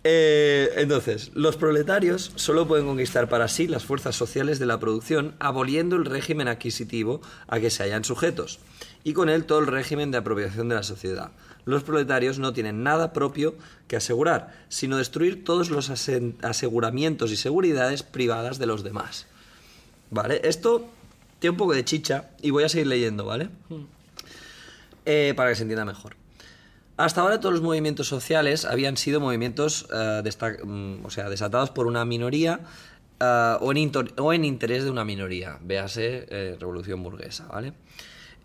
Eh, entonces, los proletarios solo pueden conquistar para sí las fuerzas sociales de la producción, aboliendo el régimen adquisitivo a que se hallan sujetos, y con él todo el régimen de apropiación de la sociedad. Los proletarios no tienen nada propio que asegurar, sino destruir todos los aseguramientos y seguridades privadas de los demás. ¿Vale? Esto tiene un poco de chicha y voy a seguir leyendo, ¿vale? Eh, para que se entienda mejor. Hasta ahora todos los movimientos sociales habían sido movimientos eh, mm, o sea, desatados por una minoría eh, o, en interés de una minoría, véase revolución burguesa, ¿vale?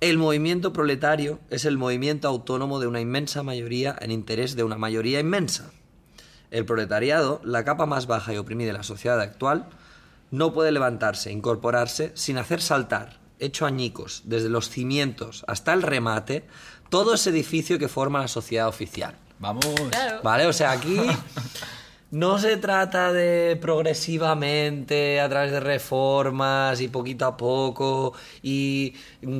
El movimiento proletario es el movimiento autónomo de una inmensa mayoría en interés de una mayoría inmensa. El proletariado, la capa más baja y oprimida de la sociedad actual, no puede levantarse, incorporarse, sin hacer saltar, hecho añicos, desde los cimientos hasta el remate, todo ese edificio que forma la sociedad oficial. Vamos. Claro. ¿Vale? O sea, aquí no se trata de progresivamente, a través de reformas y poquito a poco, y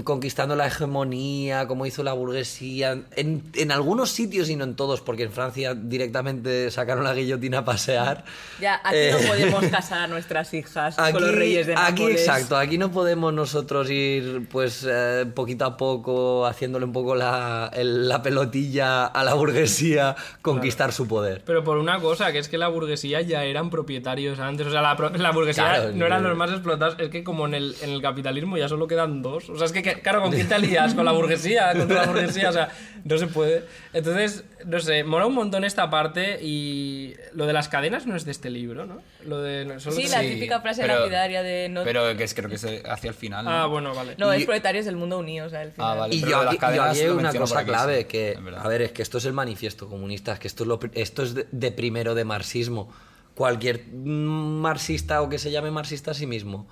conquistando la hegemonía, como hizo la burguesía. En, en algunos sitios y no en todos, porque en Francia directamente sacaron la guillotina a pasear. Ya, aquí Eh, no podemos casar a nuestras hijas Aquí, con los reyes de aquí Nápoles. exacto, aquí no podemos nosotros ir pues eh, poquito a poco haciéndole un poco la, el- la pelotilla a la burguesía, conquistar su poder. Pero por una cosa, que es que la burguesía ya eran propietarios antes. O sea, la, la burguesía Claro, no eran los más explotados. Es que como en el, en el capitalismo ya solo quedan dos. O sea, es que, que- claro, ¿con quién te alías? ¿Con la burguesía? ¿Contra la burguesía? O sea, no se puede. Entonces, no sé, mola un montón esta parte y lo de las cadenas no es de este libro, ¿no? Lo de... no, solo Sí, que- la típica frase pero- lapidaria de no... Pero que es, creo que es hacia el final. ¿no? Ah, bueno, vale. No, Y- es proletarios del mundo unido, o sea, el final. Ah, vale. Y pero yo las yo cadenas aquí hay una cosa clave, sí, que, a ver, es que esto es el manifiesto comunista, es que esto es, lo, esto es de, de primero de marxismo. Cualquier marxista o que se llame marxista a sí mismo,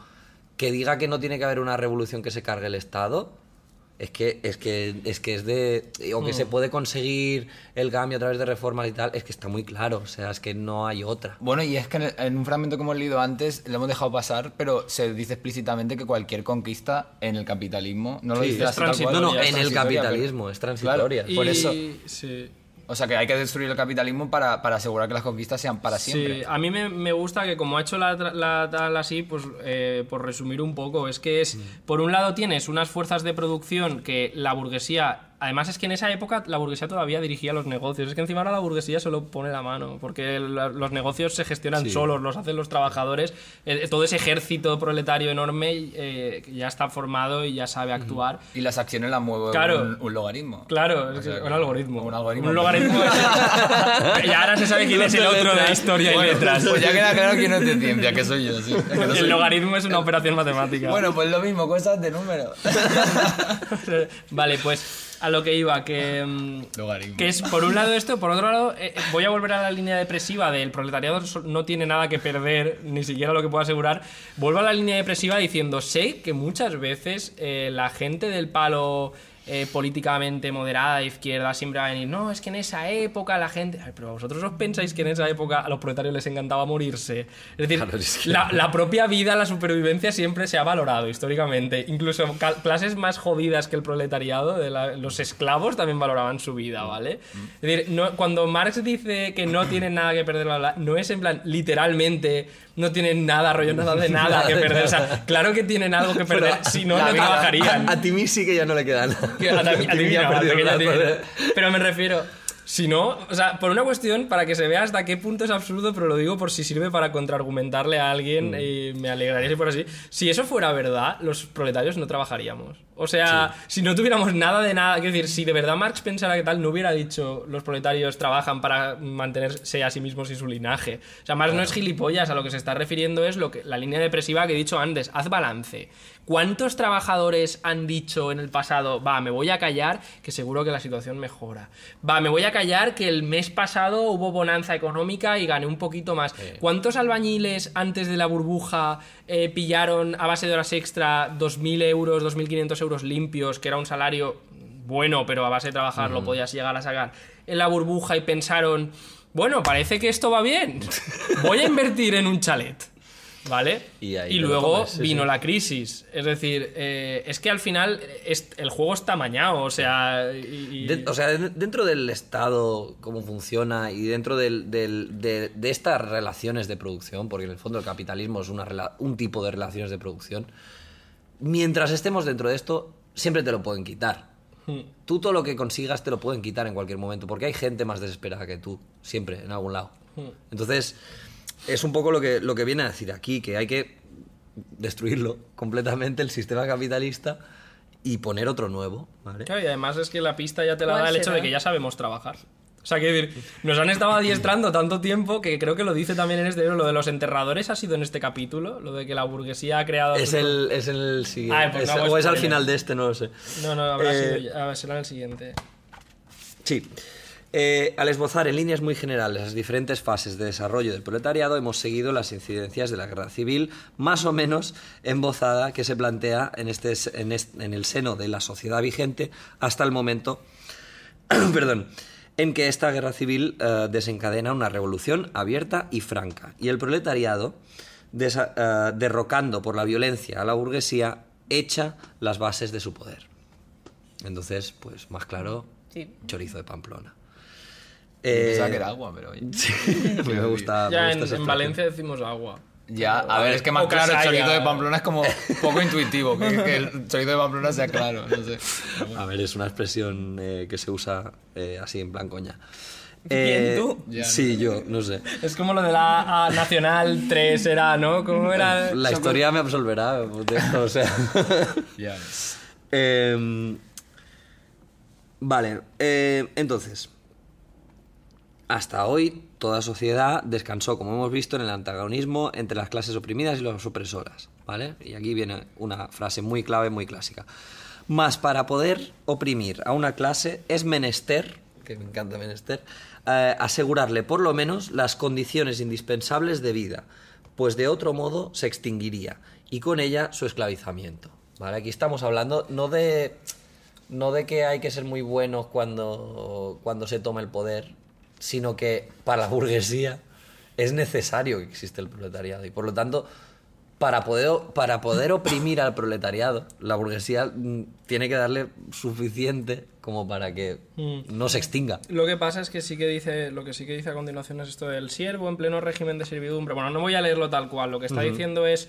que diga que no tiene que haber una revolución que se cargue el Estado, es que es que es que es de o que se Mm. puede conseguir el cambio a través de reformas y tal, es que está muy claro, o sea, es que no hay otra. Bueno, y es que en, el- en un fragmento que hemos leído antes, lo hemos dejado pasar, pero se dice explícitamente que cualquier conquista en el capitalismo, no lo Sí, dice es así cual, No, no, en el capitalismo, pero- es transitoria. Claro, por eso. Sí. O sea, que hay que destruir el capitalismo para, para asegurar que las conquistas sean para siempre. Sí, a mí me, me gusta que como ha hecho la, la tal así, pues eh, por resumir un poco, es que es, por un lado tienes unas fuerzas de producción que la burguesía, además es que en esa época la burguesía todavía dirigía los negocios, es que encima ahora la burguesía solo pone la mano, porque la- los negocios se gestionan Sí. solos, los hacen los trabajadores, eh, todo ese ejército proletario enorme eh, que ya está formado y ya sabe actuar. Y las acciones las mueve Claro. un, un logaritmo. Claro, O sea un algoritmo. Un algoritmo. Un logaritmo. y ahora se sabe quién es el otro de historia y Bueno, letras. Pues ya queda claro quién no es de ciencia, que soy yo, sí. Que no soy- El logaritmo es una operación matemática. Bueno, pues lo mismo, cosas de números. vale, pues a lo que iba, que, mm, que es por un lado esto, por otro lado, eh, voy a volver a la línea depresiva del proletariado no tiene nada que perder, ni siquiera lo que puedo asegurar. Vuelvo a la línea depresiva diciendo, sé que muchas veces eh, la gente del palo eh, políticamente moderada de izquierda siempre va a venir, no, es que en esa época la gente... Ay, pero vosotros os pensáis que en esa época a los proletarios les encantaba morirse. Es decir, Claro, es que- la, la propia vida, la supervivencia siempre se ha valorado históricamente. Incluso clases más jodidas que el proletariado, de la- los esclavos también valoraban su vida, ¿vale? Es decir, no- cuando Marx dice que no tienen nada que perder, bla, bla, no es en plan literalmente no tienen nada, rollo, nada de nada que perder. O sea, claro que tienen algo que perder, si no, no vida- trabajarían. A, a Timmy sí que ya no le queda nada. A a Timmy ya no, ha a perdido Timmy brazo. no. Pero me refiero, si no, o sea, por una cuestión, para que se vea hasta qué punto es absurdo, pero lo digo por si sirve para contraargumentarle a alguien y me alegraría si fuera así. Si eso fuera verdad, los proletarios no trabajaríamos. O sea, si no tuviéramos nada de nada, quiero decir, si de verdad Marx pensara que tal, no hubiera dicho los proletarios trabajan para mantenerse a sí mismos y su linaje. O sea, Marx no es gilipollas, a lo que se está refiriendo es lo que, la línea depresiva que he dicho antes, haz balance. ¿Cuántos trabajadores han dicho en el pasado, va, me voy a callar, que seguro que la situación mejora? Va, me voy a callar que el mes pasado hubo bonanza económica y gané un poquito más. ¿Cuántos albañiles antes de la burbuja eh, pillaron a base de horas extra 2.000 euros, 2.500 euros limpios, que era un salario bueno, pero a base de trabajar lo podías llegar a sacar en la burbuja y pensaron, bueno, parece que esto va bien, voy a invertir en un chalet. ¿Vale? Y ahí luego sí, vino sí. la crisis. Es decir, eh, es que al final es- el juego está mañado. O sea. y- y- De- o sea, de- dentro del Estado, cómo funciona y dentro del- del- de, de estas relaciones de producción, porque en el fondo el capitalismo es una un tipo de relaciones de producción, mientras estemos dentro de esto, siempre te lo pueden quitar. Hmm. Tú todo lo que consigas te lo pueden quitar en cualquier momento, porque hay gente más desesperada que tú, siempre, en algún lado. Hmm. Entonces, es un poco lo que, lo que viene a decir aquí, que hay que destruirlo completamente, el sistema capitalista, y poner otro nuevo, ¿vale? Claro, y además es que la pista ya te la ¿Cuál da el hecho de que ya sabemos trabajar. O sea, que decir, nos han estado adiestrando tanto tiempo que creo que lo dice también en este libro. Lo de los enterradores ha sido en este capítulo. Lo de que la burguesía ha creado. Es el, es el siguiente. Ah, pues Es- no hago o es al final de este, no lo sé. No, no, habrá Eh, sido. A ver, será en el siguiente. Sí. Eh, al esbozar en líneas muy generales las diferentes fases de desarrollo del proletariado, hemos seguido las incidencias de la guerra civil, más o menos embozada, que se plantea en, este, en, el seno de la sociedad vigente hasta el momento perdón, en que esta guerra civil eh, desencadena una revolución abierta y franca. Y el proletariado, desa- eh, derrocando por la violencia a la burguesía, echa las bases de su poder. Entonces, pues más claro, Sí. chorizo de Pamplona. Pensaba Eh, que era agua, pero mí me gusta. me ya gusta en. Valencia decimos agua. Ya, a ver, es que más O claro, el chorizo de Pamplona es como poco intuitivo, que, que el chorizo de Pamplona sea claro, no sé. A ver, es una expresión eh, que se usa eh, así en plan coña. ¿Quién, tú? Ya, sí, yo, no sé. Es como lo de la A Nacional 3 era, ¿no? ¿Cómo era? La historia me absolverá de esto, o sea. Ya. Eh, vale, eh, entonces. Hasta hoy, toda sociedad descansó, como hemos visto, en el antagonismo entre las clases oprimidas y las opresoras. ¿Vale? Y aquí viene una frase muy clave, muy clásica. Mas para poder oprimir a una clase es menester, que me encanta menester, eh, asegurarle por lo menos las condiciones indispensables de vida, pues de otro modo se extinguiría y con ella su esclavizamiento. ¿Vale? Aquí estamos hablando no de no de que hay que ser muy buenos cuando, cuando se toma el poder, sino que para la burguesía es necesario que exista el proletariado y por lo tanto para poder, para poder oprimir al proletariado, la burguesía mm, tiene que darle suficiente como para que Mm. no se extinga. Lo que pasa es que sí que dice, lo que sí que dice a continuación es esto del siervo en pleno régimen de servidumbre. Bueno, no voy a leerlo tal cual. Lo que está diciendo es,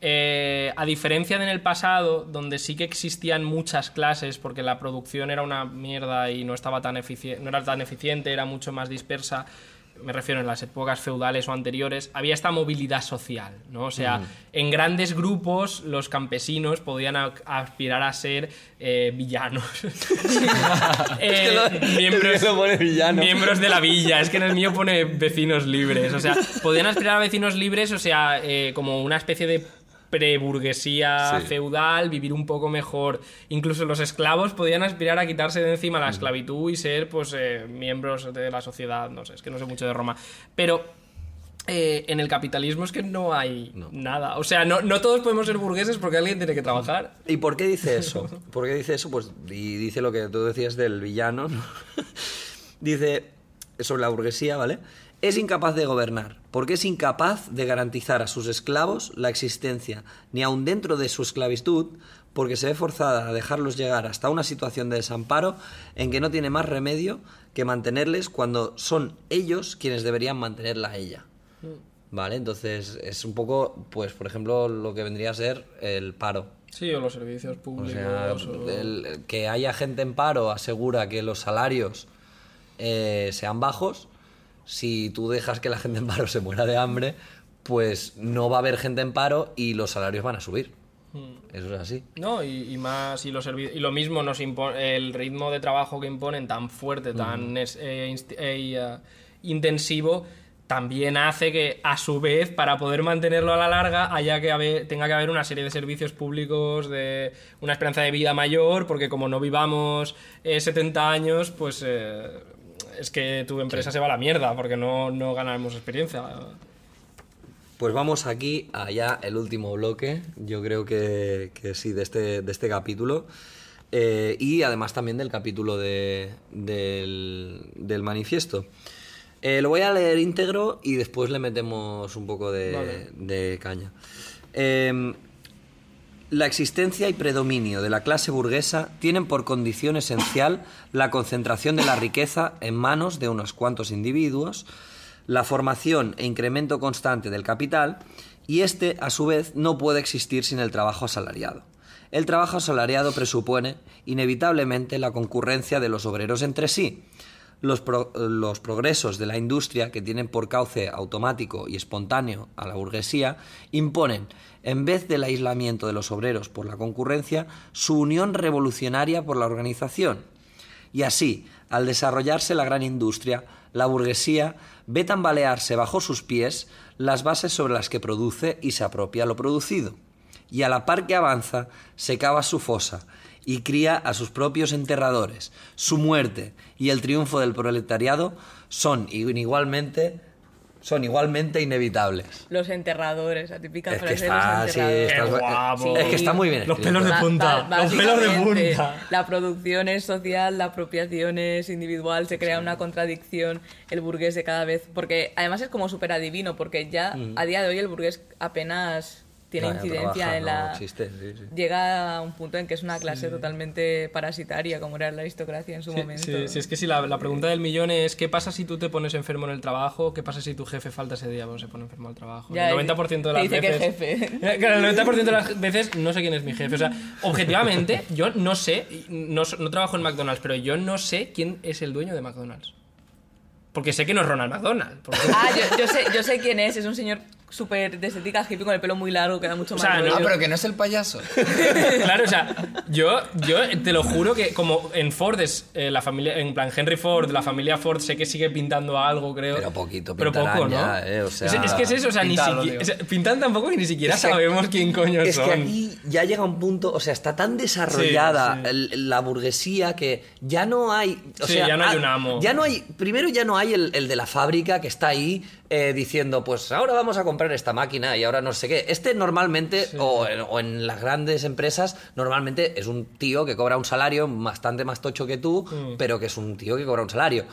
eh, a diferencia de en el pasado, donde sí que existían muchas clases, porque la producción era una mierda y no estaba tan no era tan eficiente, era mucho más dispersa. Me refiero en las épocas feudales o anteriores, había esta movilidad social, ¿no? O sea, en grandes grupos los campesinos podían a- aspirar a ser eh, villanos. Eh, miembros, pone villano. miembros de la villa. Es que en el mío pone vecinos libres. O sea, podían aspirar a vecinos libres, o sea, como una especie de preburguesía Sí. feudal, vivir un poco mejor. Incluso los esclavos podían aspirar a quitarse de encima la esclavitud y ser, pues, eh, miembros de la sociedad. No sé, es que no sé mucho de Roma. Pero eh, en el capitalismo es que no hay nada. O sea, no, no todos podemos ser burgueses porque alguien tiene que trabajar. ¿Y por qué dice eso? ¿Por qué dice eso? Pues y dice lo que tú decías del villano. ¿no? dice sobre la burguesía, ¿vale? Es incapaz de gobernar, porque es incapaz de garantizar a sus esclavos la existencia, ni aun dentro de su esclavitud, porque se ve forzada a dejarlos llegar hasta una situación de desamparo en que no tiene más remedio que mantenerles cuando son ellos quienes deberían mantenerla a ella. ¿Vale? Entonces es un poco, pues, por ejemplo, lo que vendría a ser el paro. Sí, o los servicios O públicos. sea, o- el- el que haya gente en paro asegura que los salarios eh, sean bajos. Si tú dejas que la gente en paro se muera de hambre, pues no va a haber gente en paro y los salarios van a subir. Eso es así. No, y, y más, y, los y lo mismo nos impone, el ritmo de trabajo que imponen tan fuerte, tan es- eh, eh, eh, intensivo, también hace que, a su vez, para poder mantenerlo a la larga, haya que haber, tenga que haber una serie de servicios públicos, de una esperanza de vida mayor, porque como no vivamos eh, 70 años, pues eh, es que tu empresa se va a la mierda, porque no, no ganamos experiencia. Pues vamos aquí a ya el último bloque, yo creo que, que sí, de este, de este capítulo. Eh, y además también del capítulo de- del, del manifiesto. Eh, lo voy a leer íntegro y después le metemos un poco de, Vale. de caña. Em, la existencia y predominio de la clase burguesa tienen por condición esencial la concentración de la riqueza en manos de unos cuantos individuos, la formación e incremento constante del capital, y este, a su vez, no puede existir sin el trabajo asalariado. El trabajo asalariado presupone, inevitablemente, la concurrencia de los obreros entre sí, los, los progresos de la industria, que tienen por cauce automático y espontáneo a la burguesía, imponen, en vez del aislamiento de los obreros por la concurrencia, su unión revolucionaria por la organización. Y así, al desarrollarse la gran industria, la burguesía ve tambalearse bajo sus pies las bases sobre las que produce y se apropia lo producido. Y a la par que avanza, se cava su fosa y cría a sus propios enterradores. Su muerte y el triunfo del proletariado son igualmente, son igualmente inevitables. Los enterradores, la típica Es que está, de los sí, enterradores. está- Qué guapo. es que está muy bien Los escrito. pelos de punta, ba- los pelos de punta. La producción es social, la apropiación es individual, se crea una contradicción, el burgués de cada vez. Porque además es como súper adivino, porque ya a día de hoy el burgués apenas tiene Claro, incidencia trabaja, en no la. existe, sí, sí. Llega a un punto en que es una clase totalmente parasitaria, como era la aristocracia en su Sí, momento. sí, sí, es que si la, la pregunta del millón es ¿qué pasa si tú te pones enfermo en el trabajo? ¿Qué pasa si tu jefe falta ese día? Bueno, se pone enfermo al trabajo. Ya, el 90% de las dice que veces... jefe. Claro, el 90% de las veces no sé quién es mi jefe. O sea, objetivamente, yo no sé, no, no trabajo en McDonald's, pero yo no sé quién es el dueño de McDonald's. Porque sé que no es Ronald McDonald. porque- Ah, yo, yo sé, yo sé quién es, es un señor súper de estética hippie con el pelo muy largo, que da mucho O más sea, no-. Ah, pero que no es el payaso. claro, o sea, yo, yo te lo juro que como en Ford es eh, la familia, en plan Henry Ford, la familia Ford sé que sigue pintando algo, creo. Pero poquito pero poco, ¿no? ya, eh, o sea, es, es que es eso, o sea, ni siquiera, o pintan tampoco que ni siquiera Es que- sabemos quién coño Es son. que aquí ya llega un punto, o sea, está tan desarrollada Sí, sí. la burguesía que ya no hay. O Sí, sea, ya no hay ah, un amo. Ya no hay. Primero ya no hay el, el de la fábrica que está ahí eh, diciendo, pues ahora vamos a comprar esta máquina y ahora no sé qué. Este normalmente, o, en, o en las grandes empresas, normalmente es un tío que cobra un salario bastante más tocho que tú, Mm. pero que es un tío que cobra un salario.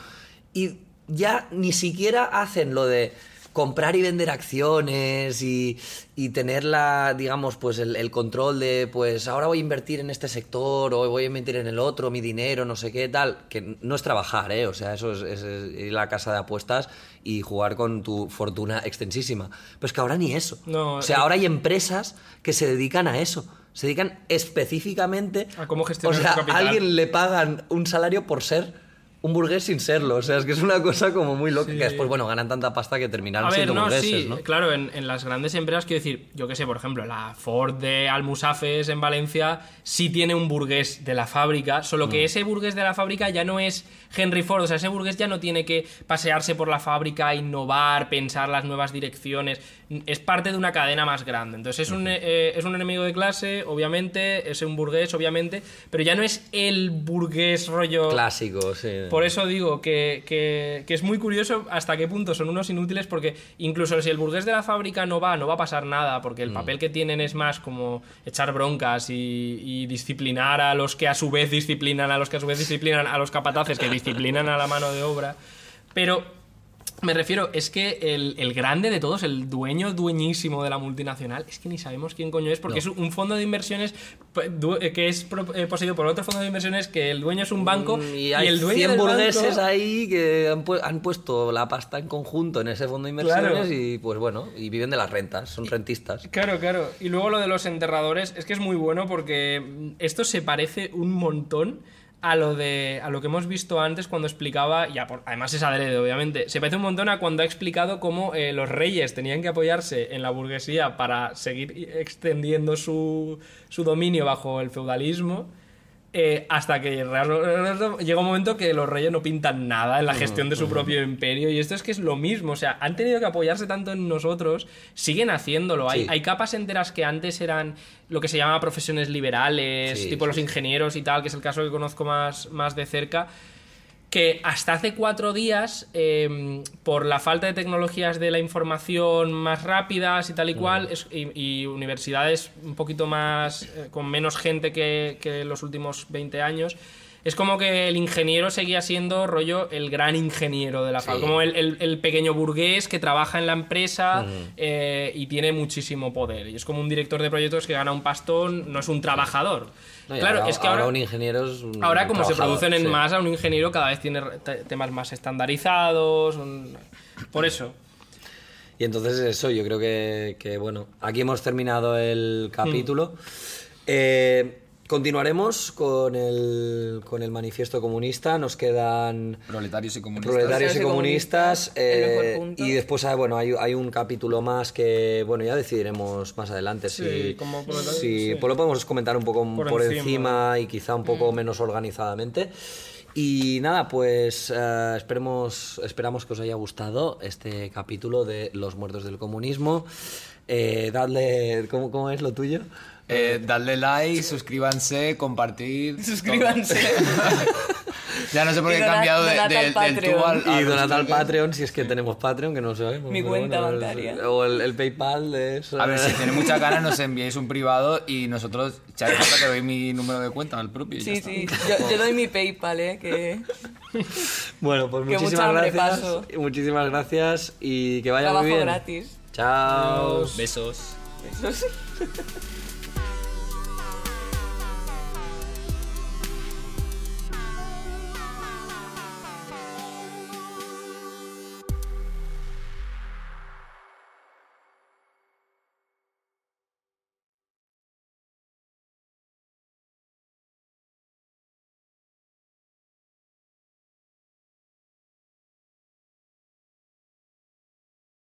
Y ya ni siquiera hacen lo de comprar y vender acciones y, y tener la, digamos, pues el, el control de, pues ahora voy a invertir en este sector o voy a invertir en el otro, mi dinero, no sé qué, tal, que no es trabajar, ¿eh? O sea, eso es, es- es ir a la casa de apuestas y jugar con tu fortuna extensísima. Pero es que ahora ni eso. No, o sea, eh, ahora hay empresas que se dedican a eso. Se dedican específicamente A cómo gestionar O sea, su capital. a alguien le pagan un salario por ser un burgués sin serlo. O sea, es que es una cosa como muy loca. Sí. Que después, bueno, ganan tanta pasta que terminaron A ver, siendo no, burgueses, sí, ¿no? claro, en, en las grandes empresas, quiero decir, yo qué sé, por ejemplo, la Ford de Almusafes en Valencia sí tiene un burgués de la fábrica, solo Mm. que ese burgués de la fábrica ya no es Henry Ford, o sea, ese burgués ya no tiene que pasearse por la fábrica, innovar, pensar las nuevas direcciones, es parte de una cadena más grande. Entonces es un, eh, es un enemigo de clase, obviamente, es un burgués, obviamente, pero ya no es el burgués rollo... Clásico, sí. Por eso digo que, que- que es muy curioso hasta qué punto son unos inútiles, porque incluso si el burgués de la fábrica no va, no va a pasar nada, porque el Mm. papel que tienen es más como echar broncas y, y disciplinar a los que a su vez disciplinan, a los que a su vez disciplinan a los capataces que disciplinan a la mano de obra. Pero me refiero, es que el, el grande de todos, el dueño dueñísimo de la multinacional, es que ni sabemos quién coño es, porque es un fondo de inversiones eh, que es eh, poseído por otro fondo de inversiones que el dueño es un banco Mm, y, Y hay el dueño 100 del burgueses banco- ahí que han, pu- han puesto la pasta en conjunto en ese fondo de inversiones Claro. y pues bueno, y viven de las rentas, son rentistas. Claro, claro. Y luego lo de los enterradores es que es muy bueno porque esto se parece un montón a lo de a lo que hemos visto antes cuando explicaba, y además es adrede, obviamente, se parece un montón a cuando ha explicado cómo eh, los reyes tenían que apoyarse en la burguesía para seguir extendiendo su, su dominio bajo el feudalismo. Eh, hasta que llega un momento que los reyes no pintan nada en la gestión de su propio imperio y esto es que es lo mismo, o sea, han tenido que apoyarse tanto en nosotros, siguen haciéndolo, hay, Sí. hay capas enteras que antes eran lo que se llama profesiones liberales, Sí, tipo sí, los ingenieros y tal, que es el caso que conozco más, más de cerca, que hasta hace cuatro días, eh, por la falta de tecnologías de la información más rápidas y tal y cual, es- y, y universidades un poquito más, eh, con menos gente que, que los últimos 20 años, es como que el ingeniero seguía siendo rollo el gran ingeniero de la fábrica, como el, el- el pequeño burgués que trabaja en la empresa eh, y tiene muchísimo poder. Y es como un director de proyectos que gana un pastón, no es un trabajador. No, claro, ahora, es que ahora ahora, un ingeniero es un Ahora, como se producen en sí. masa, un ingeniero cada vez tiene temas más estandarizados. un- Por eso. Y entonces eso, yo creo que, que, bueno, aquí hemos terminado el capítulo. Eh, continuaremos con el, con el manifiesto comunista, nos quedan Proletarios y comunistas. proletarios y comunistas eh, y después ah, bueno, hay, hay un capítulo más que, bueno, ya decidiremos más adelante Sí, si, como si- sí. pues lo podemos comentar un poco por, Por encima. encima. y quizá un poco menos organizadamente. Y nada, pues eh, esperemos, esperamos que os haya gustado este capítulo de Los Muertos del Comunismo. Eh, dadle, ¿cómo, ¿cómo es lo tuyo? Eh, dadle like, suscríbanse, compartir. Suscríbanse. Ya no sé por qué he cambiado de- de- al del tubo al, Y donad al toques. Patreon, si es que tenemos Patreon, que no sabemos. Mi cuenta bueno, bancaria. O el, el PayPal de eso. A ver, si tenéis mucha ganas, nos enviáis un privado y nosotros, falta, te doy mi número de cuenta al propio. Sí, sí. Yo, yo doy mi PayPal, ¿eh? Que Bueno, pues Que muchísimas gracias. paso. Muchísimas gracias y que vaya trabajo muy bien. gratis. Chao. Besos. Eso sí.